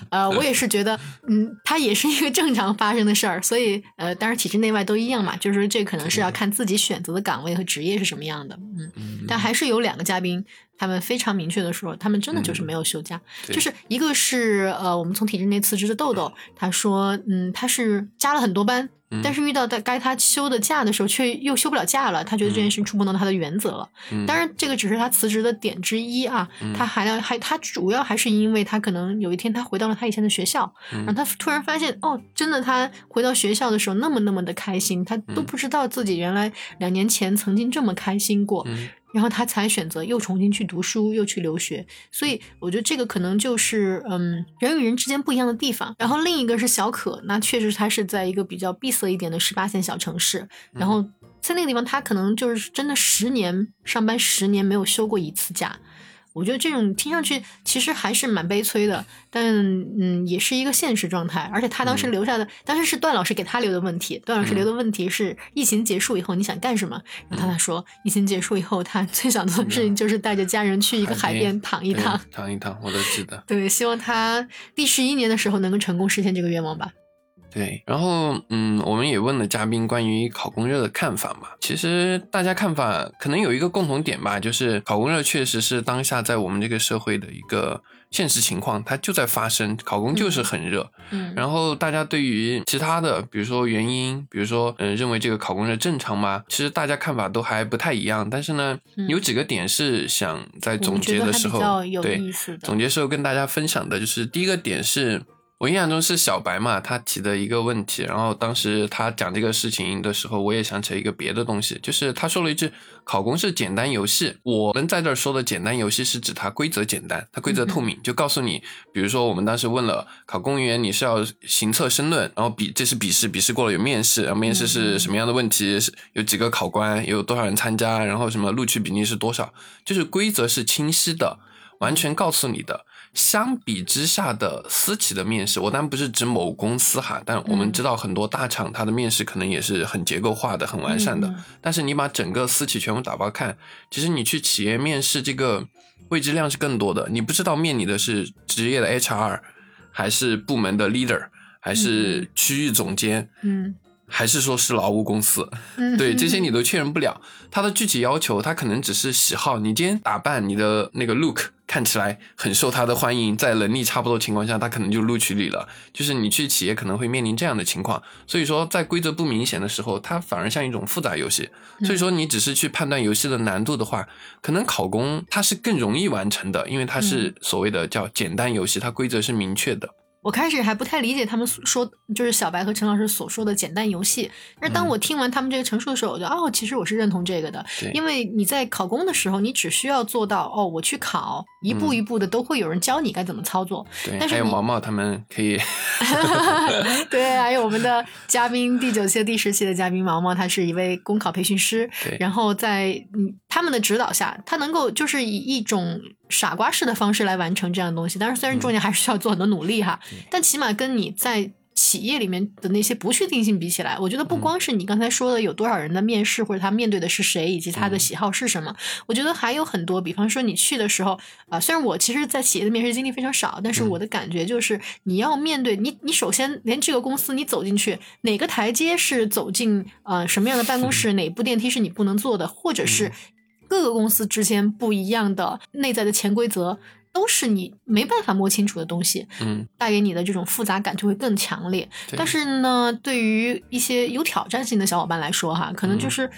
A: 呃，我也是觉得，嗯，它也是一个正常发生的事儿。所以，呃，当然体制内外都一样嘛，就是这可能是要看自己选择的岗位和职业是什么样的。嗯，但还是有两个嘉宾。他们非常明确的说，他们真的就是没有休假，就是一个是呃，我们从体制内辞职的豆豆，他说，嗯，他是加了很多班，但是遇到在该他休的假的时候，却又休不了假了，他觉得这件事触碰到他的原则了。当然，这个只是他辞职的点之一啊，他还要还他主要还是因为他可能有一天他回到了他以前的学校，然后他突然发现，哦，真的他回到学校的时候那么那么的开心，他都不知道自己原来两年前曾经这么开心过。然后他才选择又重新去读书，又去留学，所以我觉得这个可能就是嗯人与人之间不一样的地方。然后另一个是小可，那确实他是在一个比较闭塞一点的十八线小城市，然后在那个地方他可能就是真的十年上班十年没有休过一次假。我觉得这种听上去其实还是蛮悲催的，但嗯，也是一个现实状态。而且他当时留下的，当时是段老师给他留的问题。段老师留的问题是：疫情结束以后你想干什么？然后他说，疫情结束以后他最想做的事情就是带着家人去一个海边躺一躺，
B: 躺一躺。我都记得。
A: 对，希望他第十一年的时候能够成功实现这个愿望吧。
B: 对，然后嗯，我们也问了嘉宾关于考公热的看法嘛。其实大家看法可能有一个共同点吧，就是考公热确实是当下在我们这个社会的一个现实情况，它就在发生，考公就是很热。
A: 嗯，
B: 然后大家对于其他的，比如说原因，比如说嗯，认为这个考公热正常吗？其实大家看法都还不太一样。但是呢，有几个点是想在总结的时候，对，总结时候跟大家分享的，就是第一个点是。我印象中是小白嘛，他提的一个问题，然后当时他讲这个事情的时候，我也想起了一个别的东西，就是他说了一句“考公是简单游戏”。我们在这儿说的简单游戏是指它规则简单，它规则透明，就告诉你，比如说我们当时问了考公务员，你是要行测申论，然后笔这是笔试，笔试过了有面试，然后面试是什么样的问题，是有几个考官，有多少人参加，然后什么录取比例是多少，就是规则是清晰的，完全告诉你的。相比之下的私企的面试，我当然不是指某公司哈，但我们知道很多大厂它的面试可能也是很结构化的、很完善的。但是你把整个私企全部打包看，其实你去企业面试这个未知量是更多的。你不知道面你的是职业的 HR，还是部门的 leader，还是区域总监，
A: 嗯，
B: 还是说是劳务公司，对 这些你都确认不了。他的具体要求，他可能只是喜好，你今天打扮你的那个 look。看起来很受他的欢迎，在能力差不多情况下，他可能就录取你了。就是你去企业可能会面临这样的情况，所以说在规则不明显的时候，它反而像一种复杂游戏。所以说你只是去判断游戏的难度的话，可能考公它是更容易完成的，因为它是所谓的叫简单游戏，它规则是明确的。
A: 我开始还不太理解他们说，就是小白和陈老师所说的简单游戏。但是当我听完他们这个陈述的时候，我就哦，其实我是认同这个的。因为你在考公的时候，你只需要做到哦，我去考，一步一步的都会有人教你该怎么操作。
B: 对，还有毛毛他们可以。
A: 对，还有我们的嘉宾第九期、第十期的嘉宾毛毛，他是一位公考培训师。
B: 对，
A: 然后在嗯他们的指导下，他能够就是以一种。傻瓜式的方式来完成这样的东西，但是虽然中间还是需要做很多努力哈，但起码跟你在企业里面的那些不确定性比起来，我觉得不光是你刚才说的有多少人的面试，或者他面对的是谁，以及他的喜好是什么，我觉得还有很多，比方说你去的时候啊，虽然我其实，在企业的面试经历非常少，但是我的感觉就是你要面对你，你首先连这个公司你走进去哪个台阶是走进呃什么样的办公室，哪部电梯是你不能坐的，或者是。各个公司之间不一样的内在的潜规则，都是你没办法摸清楚的东西，
B: 嗯，
A: 带给你的这种复杂感就会更强烈。
B: 对
A: 但是呢，对于一些有挑战性的小伙伴来说，哈，可能就是、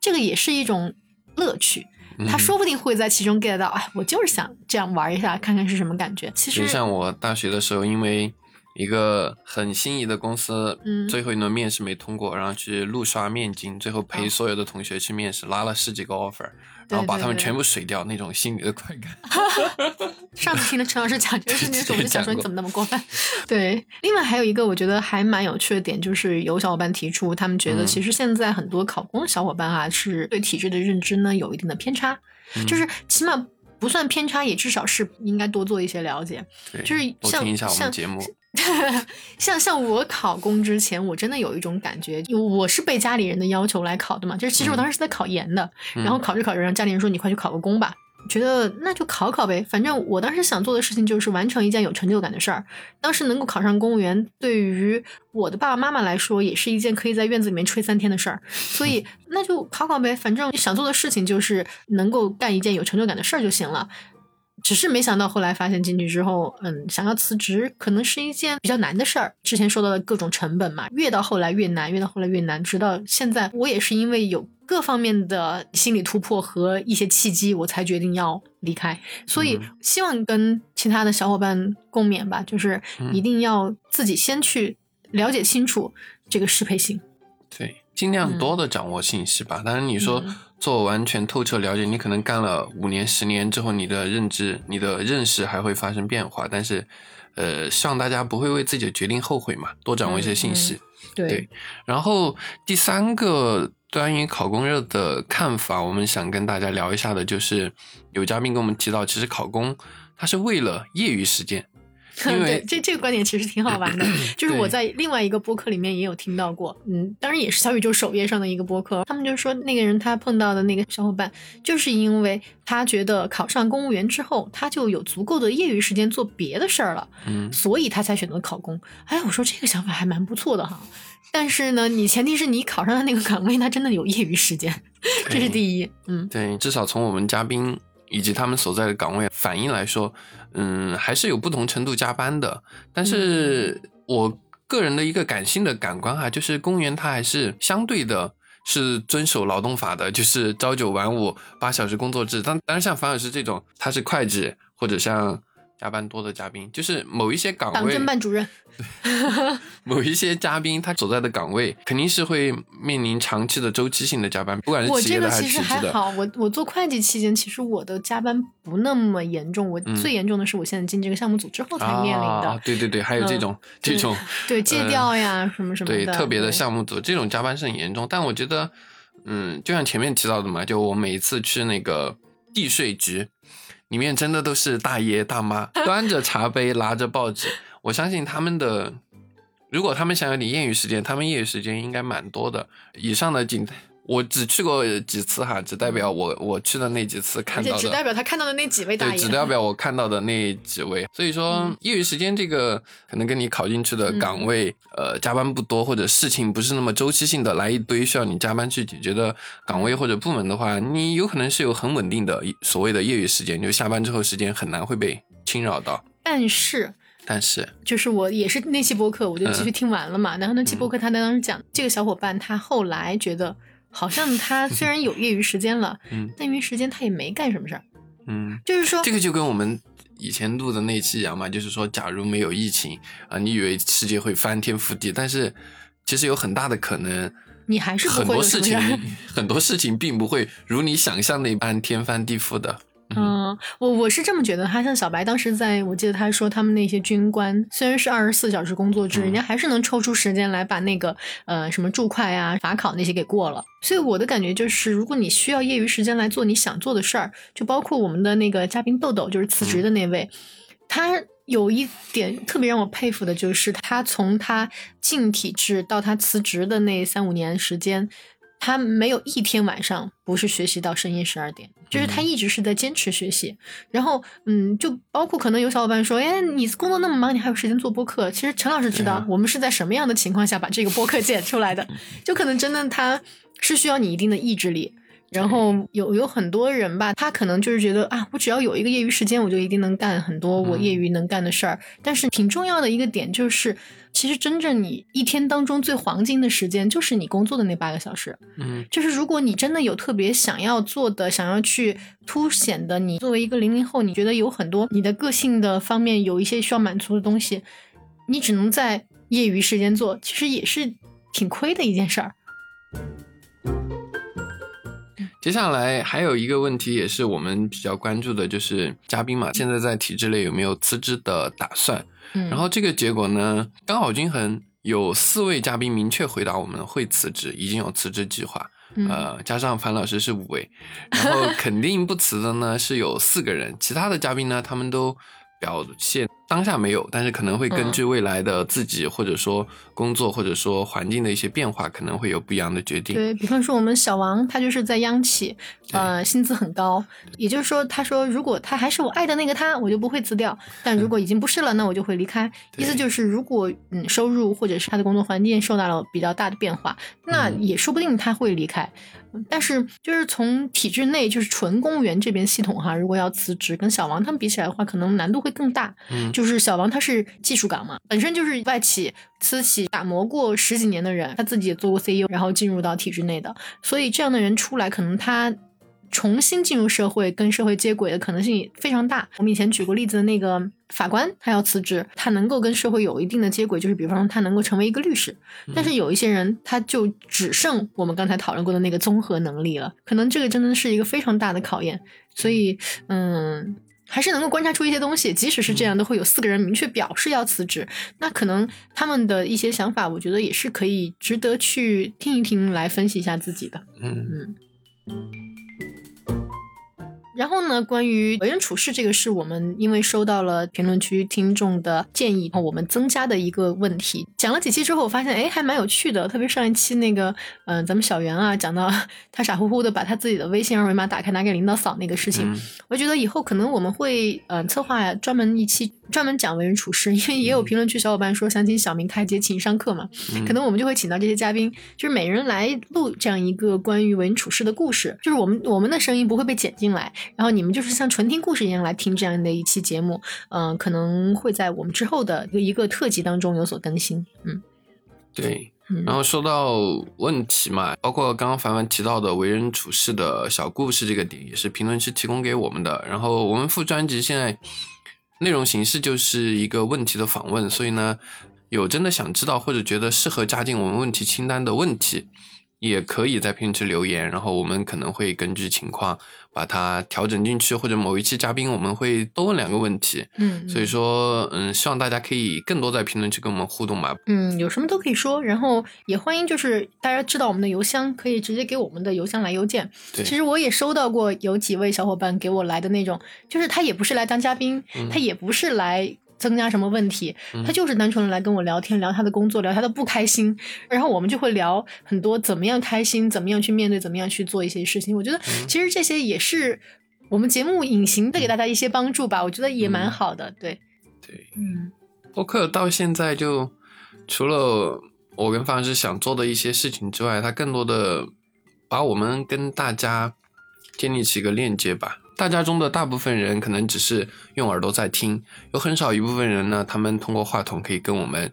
A: 这个也是一种乐趣。他
B: 嗯
A: 说不定会在其中 get 到，哎，我就是想这样玩一下，看看是什么感觉。其实
B: 就像我大学的时候，因为一个很心仪的公司，
A: 嗯
B: 最后一轮面试没通过，然后去路刷面经，最后陪所有的同学去面试，拉了十几个 offer，然后把他们全部水掉，那种心里的快感。
A: 上次听了陈老师讲这个事情的时候，我就想说你怎么那么过分？对，另外还有一个我觉得还蛮有趣的点，就是有小伙伴提出，他们觉得
B: 嗯
A: 其实现在很多考公的小伙伴啊、是对体制的认知呢有一定的偏差，
B: 嗯
A: 就是起码不算偏差，也至少是应该多做一些了解。
B: 对
A: 就是像
B: 多听一下我
A: 像
B: 们节目，
A: 像像我考公之前，我真的有一种感觉，我是被家里人的要求来考的嘛，就是其实我当时是在考研的，
B: 嗯
A: 然后考着考着，让家里人说你快去考个公吧。觉得那就考考呗，反正我当时想做的事情就是完成一件有成就感的事儿。当时能够考上公务员，对于我的爸爸妈妈来说，也是一件可以在院子里面吹三天的事儿。所以 那就考考呗，反正想做的事情就是能够干一件有成就感的事儿就行了。只是没想到后来发现进去之后，嗯，想要辞职可能是一件比较难的事儿。之前说到的各种成本嘛，越到后来越难，越到后来越难，直到现在，我也是因为有各方面的心理突破和一些契机，我才决定要离开。所以
B: 嗯
A: 希望跟其他的小伙伴共勉吧，就是
B: 嗯
A: 一定要自己先去了解清楚这个适配性。
B: 对，尽量多的掌握信息吧。但是，你说
A: 嗯
B: 做完全透彻了解，你可能干了五年、十年之后，你的认知、你的认识还会发生变化。但是，呃，希望大家不会为自己的决定后悔嘛，多掌握一些信息。
A: 对，
B: 对然后第三个关于考公热的看法，我们想跟大家聊一下的，就是有嘉宾跟我们提到，其实考公它是为了业余时间，
A: 对，这这个观点其实挺好玩的，就是我在另外一个播客里面也有听到过，嗯，当然也是小宇宙首页上的一个播客，他们就说那个人他碰到的那个小伙伴，就是因为他觉得考上公务员之后，他就有足够的业余时间做别的事儿了，
B: 嗯，
A: 所以他才选择考公。哎，我说这个想法还蛮不错的哈，但是呢，你前提是你考上的那个岗位，他真的有业余时间，这是第一，嗯。
B: 对，至少从我们嘉宾以及他们所在的岗位反应来说，嗯，还是有不同程度加班的。但是我个人的一个感性的感官哈，就是公务员他还是相对的。是遵守劳动法的，就是朝九晚五、八小时工作制。当当然，像樊老师这种，他是会计，或者像加班多的嘉宾，就是某一些岗
A: 党
B: 位，
A: 政办主任，
B: 某一些嘉宾他所在的岗位肯定是会面临长期的周期性的加班，不管是
A: 我这
B: 企业的还
A: 个其实
B: 是体制的。
A: 还好，我我做会计期间，其实我的加班不那么严重。我
B: 嗯
A: 最严重的是我现在进这个项目组之后才面临的，
B: 啊，对对对，还有这种、这种
A: 对借调呀、什么什么的，
B: 对特别的项目组，这种加班是很严重。但我觉得，嗯，就像前面提到的嘛，就我每一次去那个地税局，里面真的都是大爷大妈，端着茶杯，拿着报纸。我相信他们的，如果他们想有点业余时间，他们业余时间应该蛮多的。以上的仅我只去过几次哈，只代表我我去的那几次看到的。
A: 只代表他看到的那几位大
B: 对，
A: 爷，
B: 只代表我看到的那几位。所以说，业余时间这个可能跟你考进去的岗位，呃，加班不多或者事情不是那么周期性的来一堆需要你加班去解决的岗位或者部门的话，你有可能是有很稳定的所谓的业余时间，就下班之后时间很难会被侵扰到。
A: 但是。
B: 但是，
A: 就是我也是那期播客，我就继续听完了嘛。然后那期播客他当时讲，这个小伙伴他后来觉得，好像他虽然有业余时间了，
B: 嗯
A: 但业余时间他也没干什么事儿，
B: 嗯，
A: 就是说
B: 这个就跟我们以前录的那期一样嘛，就是说，假如没有疫情啊，你以为世界会翻天覆地，但是其实有很大的可能。
A: 你还是
B: 很多事情 很多事情并不会如你想象那般天翻地覆的。
A: 嗯，我我是这么觉得，他像小白当时在我记得他说他们那些军官虽然是二十四小时工作制，
B: 嗯
A: 人家还是能抽出时间来把那个呃什么注会啊、法考那些给过了。所以我的感觉就是，如果你需要业余时间来做你想做的事儿，就包括我们的那个嘉宾豆豆，就是辞职的那位，他。有一点特别让我佩服的，就是他从他进体制到他辞职的那三五年时间，他没有一天晚上不是学习到深夜十二点，就是他一直是在坚持学习。然后，嗯，就包括可能有小伙伴说，哎，你工作那么忙，你还有时间做播客？其实陈老师知道，
B: 啊
A: 我们是在什么样的情况下把这个播客剪出来的，就可能真的他是需要你一定的意志力。然后有有很多人吧，他可能就是觉得啊，我只要有一个业余时间，我就一定能干很多我业余能干的事儿。但是挺重要的一个点就是，其实真正你一天当中最黄金的时间就是你工作的那八个小时。
B: 嗯，
A: 就是如果你真的有特别想要做的，想要去凸显的，你作为一个零零后，你觉得有很多你的个性的方面有一些需要满足的东西，你只能在业余时间做，其实也是挺亏的一件事儿。
B: 接下来还有一个问题，也是我们比较关注的，就是嘉宾嘛，现在在体制内有没有辞职的打算？
A: 嗯，
B: 然后这个结果呢，刚好均衡，有四位嘉宾明确回答我们会辞职，已经有辞职计划。呃，加上樊老师是五位，然后肯定不辞的呢是有四个人，其他的嘉宾呢，他们都表现。当下没有，但是可能会根据未来的自己，或者说工作，或者说环境的一些变化，可能会有不一样的决定。
A: 对比方说，我们小王他就是在央企，呃，薪资很高，也就是说，他说如果他还是我爱的那个他，我就不会辞掉；但如果已经不是了，那我就会离开。意思就是，如果嗯收入或者是他的工作环境受到了比较大的变化，那也说不定他会离开。但是就是从体制内，就是纯公务员这边系统哈，如果要辞职，跟小王他们比起来的话，可能难度会更大。
B: 嗯。
A: 就是小王他是技术岗嘛，本身就是外企、私企打磨过十几年的人，他自己也做过 CEO，然后进入到体制内的，所以这样的人出来，可能他重新进入社会、跟社会接轨的可能性非常大。我们以前举过例子的那个法官，他要辞职，他能够跟社会有一定的接轨，就是比方说他能够成为一个律师。但是有一些人，他就只剩我们刚才讨论过的那个综合能力了，可能这个真的是一个非常大的考验。所以，嗯。还是能够观察出一些东西，即使是这样，都会有四个人明确表示要辞职。那可能他们的一些想法，我觉得也是可以值得去听一听，来分析一下自己的。
B: 嗯
A: 嗯。然后呢，关于为人处事这个，是我们因为收到了评论区听众的建议，我们增加的一个问题。讲了几期之后，我发现哎，还蛮有趣的。特别上一期那个，嗯，咱们小袁啊，讲到 他傻乎乎的把他自己的微信二维码打开拿给领导扫那个事情，我觉得以后可能我们会呃策划专门一期。专门讲为人处事，因为也有评论区小伙伴说想请小明开节情商课嘛，可能我们就会请到这些嘉宾，就是每人来录这样一个关于为人处事的故事，就是我们我们的声音不会被剪进来，然后你们就是像纯听故事一样来听这样的一期节目，嗯，可能会在我们之后的一个特辑当中有所更新，嗯，
B: 对，然后说到问题嘛，包括刚刚凡凡提到的为人处事的小故事这个点，也是评论区提供给我们的，然后我们副专辑现在。内容形式就是一个问题的访问，所以呢，有真的想知道或者觉得适合加进我们问题清单的问题。也可以在评论区留言，然后我们可能会根据情况把它调整进去，或者某一期嘉宾我们会多问两个问题。
A: 嗯，
B: 所以说，嗯，希望大家可以更多在评论区跟我们互动吧。
A: 嗯，有什么都可以说，然后也欢迎就是大家知道我们的邮箱，可以直接给我们的邮箱来邮件。
B: 对，
A: 其实我也收到过有几位小伙伴给我来的那种，就是他也不是来当嘉宾，他也不是来。增加什么问题？他就是单纯的来跟我聊天，聊他的工作，聊他的不开心，然后我们就会聊很多怎么样开心，怎么样去面对，怎么样去做一些事情。我觉得其实这些也是我们节目隐形的给大家一些帮助吧。我觉得也蛮好的，对
B: 对，
A: 嗯。
B: 播客到现在就除了我跟方老师想做的一些事情之外，他更多的把我们跟大家建立起一个链接吧。大家中的大部分人可能只是用耳朵在听，有很少一部分人呢，他们通过话筒可以跟我们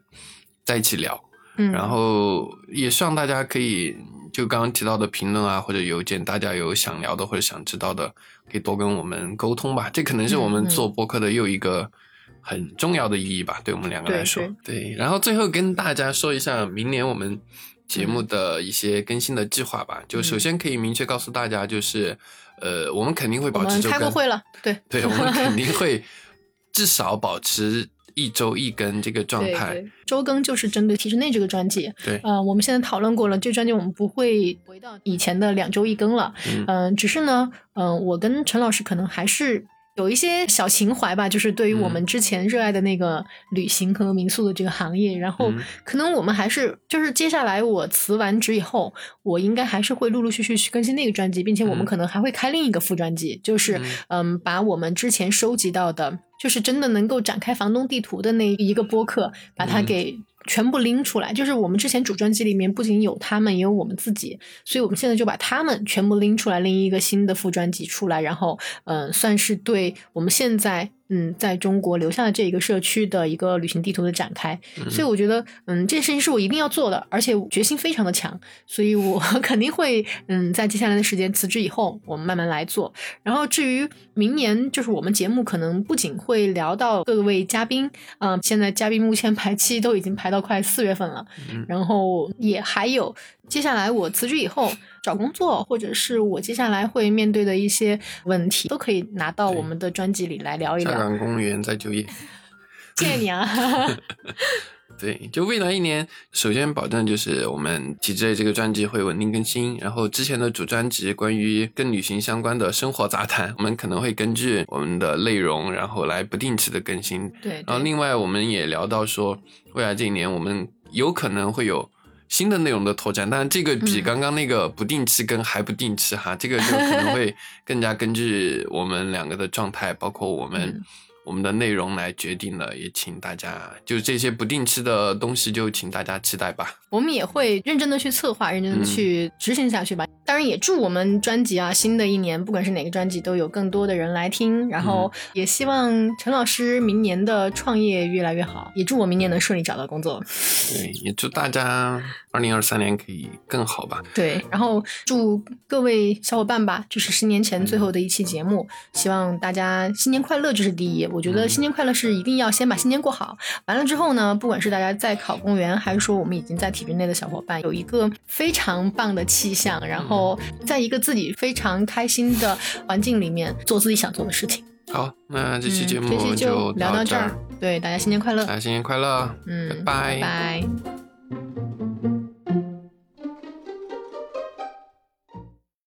B: 在一起聊。
A: 嗯，
B: 然后也希望大家可以就刚刚提到的评论啊或者邮件，大家有想聊的或者想知道的，可以多跟我们沟通吧。这可能是我们做播客的又一个很重要的意义吧，对我们两个来说。对，然后最后跟大家说一下明年我们节目的一些更新的计划吧。就首先可以明确告诉大家，就是。呃，我们肯定会保持周更。
A: 开过会了，对
B: 对，我们肯定 会至少保持一周一更这个状态。
A: 周更就是针对体制内这个专辑。
B: 对，
A: 呃，我们现在讨论过了，这专辑我们不会回到以前的两周一更了。嗯，只是呢，嗯，我跟陈老师可能还是。有一些小情怀吧，就是对于我们之前热爱的那个旅行和民宿的这个行业，然后可能我们还是就是接下来我辞完职以后，我应该还是会陆陆续续去更新那个专辑，并且我们可能还会开另一个副专辑，就是嗯，把我们之前收集到的，就是真的能够展开房东地图的那一个播客，把它给。全部拎出来。就是我们之前主专辑里面不仅有他们，也有我们自己，所以我们现在就把他们全部拎出来，拎一个新的副专辑出来，然后嗯，算是对我们现在。嗯，在中国留下了这一个社区的一个旅行地图的展开，所以我觉得，嗯，这件事情是我一定要做的，而且决心非常的强，所以我 肯定会，嗯，在接下来的时间辞职以后，我们慢慢来做。然后至于明年，就是我们节目可能不仅会聊到各位嘉宾，嗯，现在嘉宾目前排期都已经排到快四月份了，然后也还有。接下来我辞职以后找工作，或者是我接下来会面对的一些问题，都可以拿到我们的专辑里来聊一聊。
B: 下岗公务员再就业，
A: 谢谢你啊！
B: 对，就未来一年，首先保证就是我们体制内这个专辑会稳定更新，然后之前的主专辑关于跟旅行相关的生活杂谈，我们可能会根据我们的内容，然后来不定期的更新。
A: 对，
B: 然后另外我们也聊到说，未来这一年我们有可能会有。新的内容的拓展，但这个比刚刚那个不定期跟还不定期哈，这个就可能会 更加根据我们两个的状态，包括我们。我们的内容来决定了，也请大家就这些不定期的东西，就请大家期待吧。
A: 我们也会认真的去策划，认真的去执行下去吧。当然，也祝我们专辑啊，新的一年不管是哪个专辑，都有更多的人来听。然后也希望陈老师明年的创业越来越好，也祝我明年能顺利找到工作。
B: 对，也祝大家二零二三年可以更好吧。
A: 对，然后祝各位小伙伴吧，就是十年前最后的一期节目，希望大家新年快乐，这是第一。我觉得新年快乐是一定要先把新年过好，完了之后呢，不管是大家在考公务员，还是说我们已经在体制内的小伙伴，有一个非常棒的气象，然后在一个自己非常开心的环境里面做自己想做的事情。
B: 好，那这期节目
A: 就
B: 聊
A: 到这
B: 儿。
A: 对，大家新年快乐！
B: 大家新年快乐！
A: 嗯，
B: 拜
A: 拜。